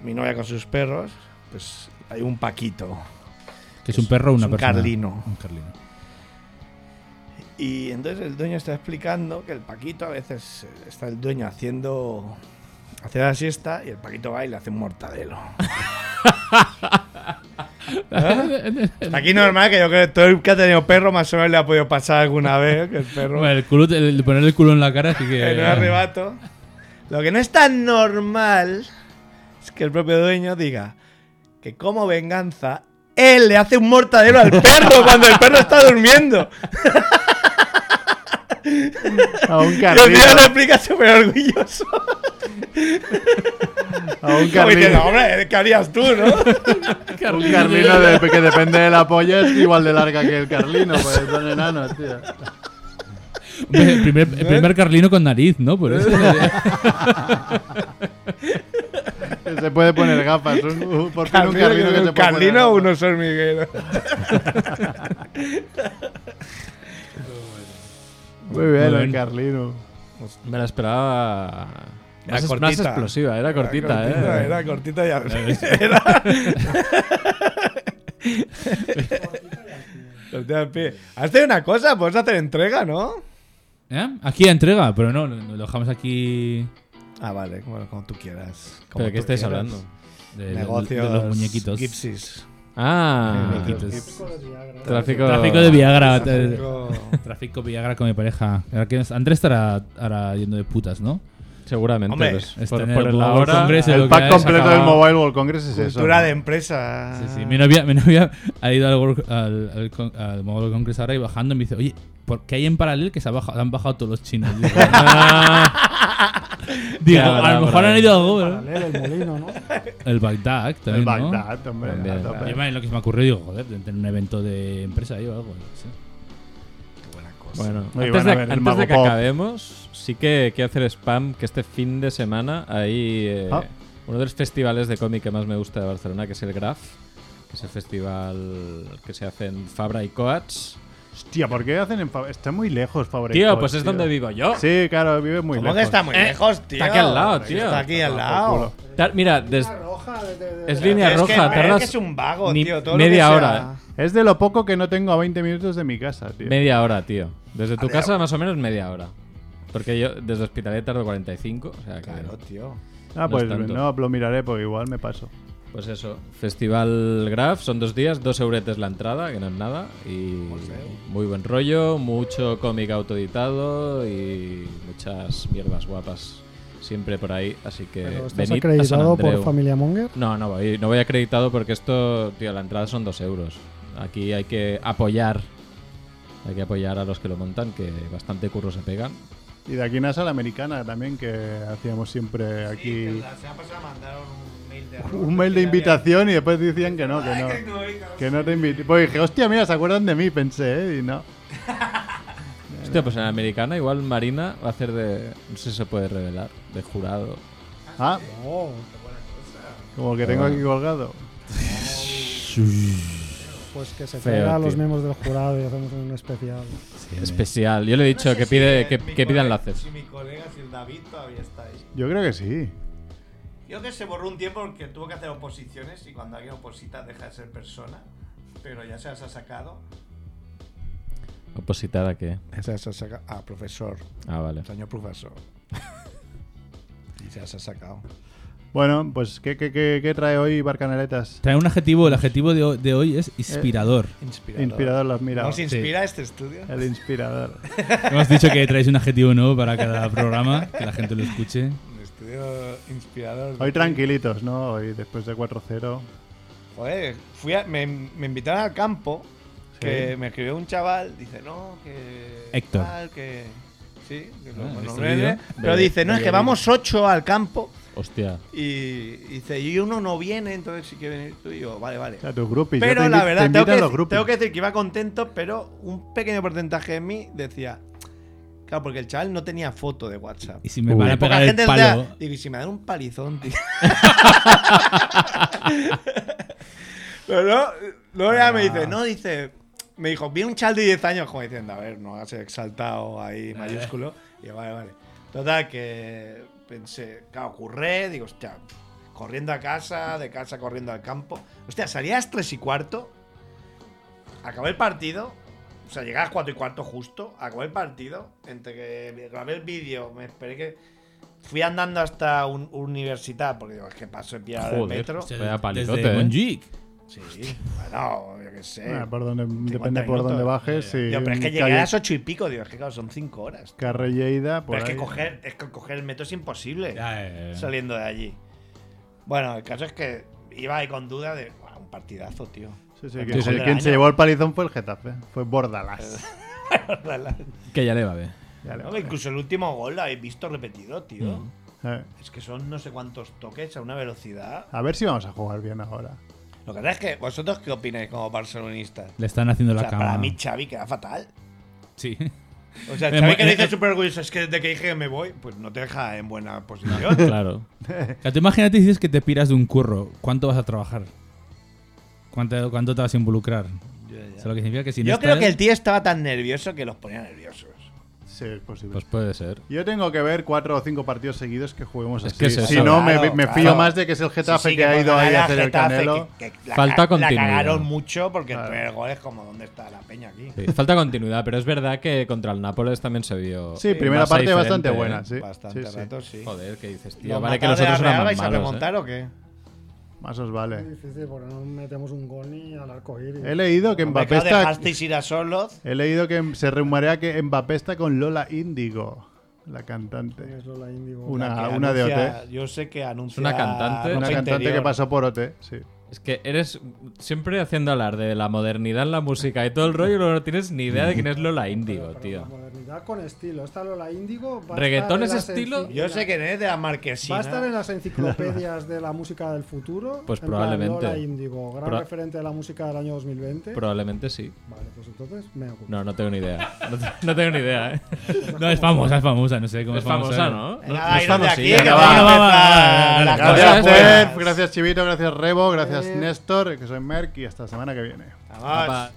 mi novia con sus perros. Pues hay un Paquito. Que es un perro o una Es un persona. carlino. Un carlino. Y entonces el dueño está explicando que el Paquito a veces eh, está el dueño haciendo hace la siesta y el Paquito va y le hace un mortadelo. ¿Eh? Aquí normal que yo creo que todo el que ha tenido perro más o menos le ha podido pasar alguna vez que el perro Bueno, el culo, el de ponerle el culo en la cara, así que. en un arrebato. Lo que no es tan normal es que el propio dueño diga que como venganza él le hace un mortadelo al perro cuando el perro está durmiendo. A un Y el tío lo explica súper orgulloso. A un carlino. hombre, ¿qué harías tú, no? Un carlino de- que depende de la polla es igual de larga que el carlino, pues son enanos, tío. El, primer, el primer carlino con nariz, ¿no? Por eso. Se puede poner gafas. Un, un- por fin un Carlino, que se puede carlino o poner unos hormigueros. Muy bien, Muy el bien. carlino. Me la esperaba. Era Más, más cortita. explosiva, era cortita, cortita, ¿eh? Era cortita y al- era- Hostia, pi. Hazte una cosa, puedes hacer entrega, ¿no? ¿Eh? Aquí entrega, pero no, lo dejamos aquí Ah, vale, bueno, como tú quieras. Como ¿Pero de qué estáis quieras. hablando? de, Negocios. de los muñequitos. Gipsies. Ah, Muñequitos. tráfico, Tráfico de Viagra. Tráfico- Tráfico Viagra con mi pareja. Andrés estará ahora yendo de putas, ¿no? Seguramente. Hombre, pues, está por, por el la World hora. Congress, El pack completo del. Mobile World Congress es eso. Cultura ¿no? de empresa. Sí, sí. Mi novia, mi novia ha ido al, World- al, al, al Mobile Congress ahora y bajando y me dice, oye, ¿por qué hay en paralelo que se ha bajado- han bajado todos los chinos? Digo, Ah, digo, Ya, a lo mejor han ido ¿verdad? Paralelo, el molino, ¿no? El Bagdad El también, ¿no? Bagdad, hombre. También, a. Yo me- lo que se me ocurrió, digo, joder, de tener un evento de empresa ahí o algo. no sé. Bueno, antes, de, ver el antes Mago de que Pop. acabemos, sí que quiero hacer spam que este fin de semana hay eh, Ah. uno de los festivales de cómic que más me gusta de Barcelona, que es el Graf, que es el festival que se hace en Fabra y Coats. Hostia, ¿por qué hacen en Fab- Está muy lejos, Favorito. Tío, pues es donde vivo yo. Sí, claro, vive muy ¿Cómo lejos. que está muy Eh, lejos, tío? está aquí al lado, tío. Está aquí al lado. Mira, des- es línea Es que, roja, es tardas que es un vago, tío. Todo media lo que sea- hora. Es de lo poco que no tengo a 20 minutos de mi casa, tío. media hora, tío. Desde tu casa más o menos media hora. Porque yo desde Hospitalet tardo 45, o sea que... Claro, tío. Ah, no pues es tanto. no, lo miraré porque igual me paso. Pues eso, Festival Graf, son dos días, dos euretes la entrada, que no es nada, y muy buen rollo, mucho cómic autoeditado y muchas mierdas guapas siempre por ahí, así que Pero ¿Estás venid a San acreditado por Andreu. Familia Monger? No, no voy, no voy acreditado porque esto, tío, la entrada son dos euros. Aquí hay que apoyar, hay que apoyar a los que lo montan, que bastante curro se pegan. Y de aquí una sala americana también que hacíamos siempre aquí La semana pasada mandaron un mail de un mail de invitación y después decían que no, que no. Que no te invité. Pues dije, hostia, mira, se acuerdan de mí, pensé, ¿eh? Y no. Hostia, pues en la americana igual Marina va a hacer de, no sé si se puede revelar, de jurado. Ah, Oh, como que tengo aquí colgado. Pues que se Feo, traiga a los tío. miembros del jurado y hacemos un especial. Especial. Yo le he dicho que pide que, que pida enlaces. Si mi colega, si el David todavía está ahí. Yo creo que sí. Yo que se borró un tiempo porque tuvo que hacer oposiciones y cuando alguien oposita deja de ser persona. Pero ya se las ha sacado. ¿Opositar a qué? Se las ha sacado. Ah, profesor. Ah, vale. Señor profesor. y se las ha sacado. Bueno, pues, ¿qué, qué, qué, qué trae hoy Barcanaletas? Trae un adjetivo, el adjetivo de, ho- de hoy es inspirador. Inspirador. Inspirador, los mira. ¿Nos inspira este estudio? El inspirador. Hemos dicho que traéis un adjetivo nuevo para cada programa, que la gente lo escuche. Un estudio inspirador. Hoy tranquilitos, ¿no? Hoy después de 4-0. Joder, fui a- me, me invitaron al campo. Que Sí. me escribió un chaval. Dice, no, que. Héctor. tal, que. Sí, que lo- Ah, bueno, ¿viste no viene. vídeo? Pero dice, no, es que vamos ocho al campo. Hostia. Y, y dice, y uno no viene, entonces sí que venir tú y yo. Vale, vale. O sea, tus Pero te la verdad, te tengo que, los dec- groupies. tengo que decir que iba contento, pero un pequeño porcentaje de mí decía. Claro, porque el chaval no tenía foto de WhatsApp. Y si me Uy. van a pegar el gente palo. decía, digo, y si me dan un palizón, tío. Pero no, luego ya me dice, no, dice, me dijo, vi un chaval de 10 años, como diciendo, a ver, no hagas exaltado ahí mayúsculo. Y yo, vale, vale. Total, que pensé, claro, curré, digo, hostia, corriendo a casa, de casa corriendo al campo. Hostia, salía a las 3 y cuarto, acabé el partido, o sea, las 4 y cuarto justo, acabé el partido, entre que grabé el vídeo, me esperé que... Fui andando hasta un, universidad, porque digo, es que paso en pie Joder. metro. Vaya desde palizote, ¿eh? Sí, bueno, yo qué sé. Ah, por donde, 50 depende por dónde bajes. Sí, pero es que llegué a las ocho y pico, digo, es que claro, son cinco horas. Carre Lleida, por Pero es que, coger, es que coger el metro es imposible Ya, ya, ya. saliendo de allí. Bueno, el caso es que iba ahí con duda de "Buah, un partidazo, tío. Sí, sí, El que quien se año". llevó el palizón fue el Getafe. Fue Bordalas. Que ya le va bien. Ya le No, incluso el último gol lo habéis visto repetido, tío. Eh, Es que son no sé cuántos toques a una velocidad. A ver si vamos a jugar bien ahora. Lo que pasa es que, ¿vosotros qué opináis como barcelonistas? Le están haciendo O la cama. para mí Xavi queda fatal. Sí. O sea, Xavi que dice súper orgulloso, es que desde que dije que me voy, pues no te deja en buena posición. Claro. O sea, tú imagínate dices que te piras de un curro. ¿Cuánto vas a trabajar? ¿Cuánto, cuánto te vas a involucrar? O sea, lo que significa que si no Yo creo estás- que el tío estaba tan nervioso que los ponía nerviosos. Sí, es posible. Pues puede ser. Yo tengo que ver cuatro o cinco partidos seguidos que juguemos Es así. que es si no, me, Claro, me claro. fío más de que es el Getafe Sí, sí, que, ha ido ahí a hacer el canelo. que- que la Falta ca- La continuidad. cagaron mucho porque Claro. el primer gol es como ¿dónde está la peña aquí? Sí, Falta continuidad, pero es verdad que contra el Nápoles también se vio. Sí, primera parte bastante ¿eh? buena, sí. Bastante sí, sí. rato, sí. Joder, ¿qué dices, tío? ¿Los Vale, que matados los de la otros Real eran vais a remontar ¿eh? o qué? Más os Es vale. difícil porque no metemos un gol ni al arco iris. He leído que Mbappé está. dejasteis ir a Soloz. He leído que se rumorea que Mbappé está con Lola Índigo, la cantante. Es Lola Índigo. Una- una de anuncia- OT. Yo sé que anuncia. una cantante. Una cantante interior. que pasó por OT, sí. Es que eres siempre haciendo hablar de la modernidad en la música y todo el rollo, no tienes ni idea de quién es Lola Índigo, Pero tío. la modernidad con estilo. Esta Lola Índigo. va a ¿Reggaetón es estilo? Yo sé que es de la Va marquesina. a estar en las enciclopedias de la música del futuro. Pues probablemente. Lola Índigo, gran Pro- referente de la música del año 2020. Probablemente sí. Vale, pues entonces me ocupo. No, no tengo ni idea. No, te- no tengo ni idea, ¿eh? No, es famosa, es famosa, no sé cómo Es es, famosa, ¿no? Venga, No- no va, es iros de aquí, famosilla. que va, va a va, va, empezar la va, cosa Gracias, buena. Fer, gracias Chivito, gracias Rebo, gracias Néstor, que soy Merck y hasta la semana que viene. Apa.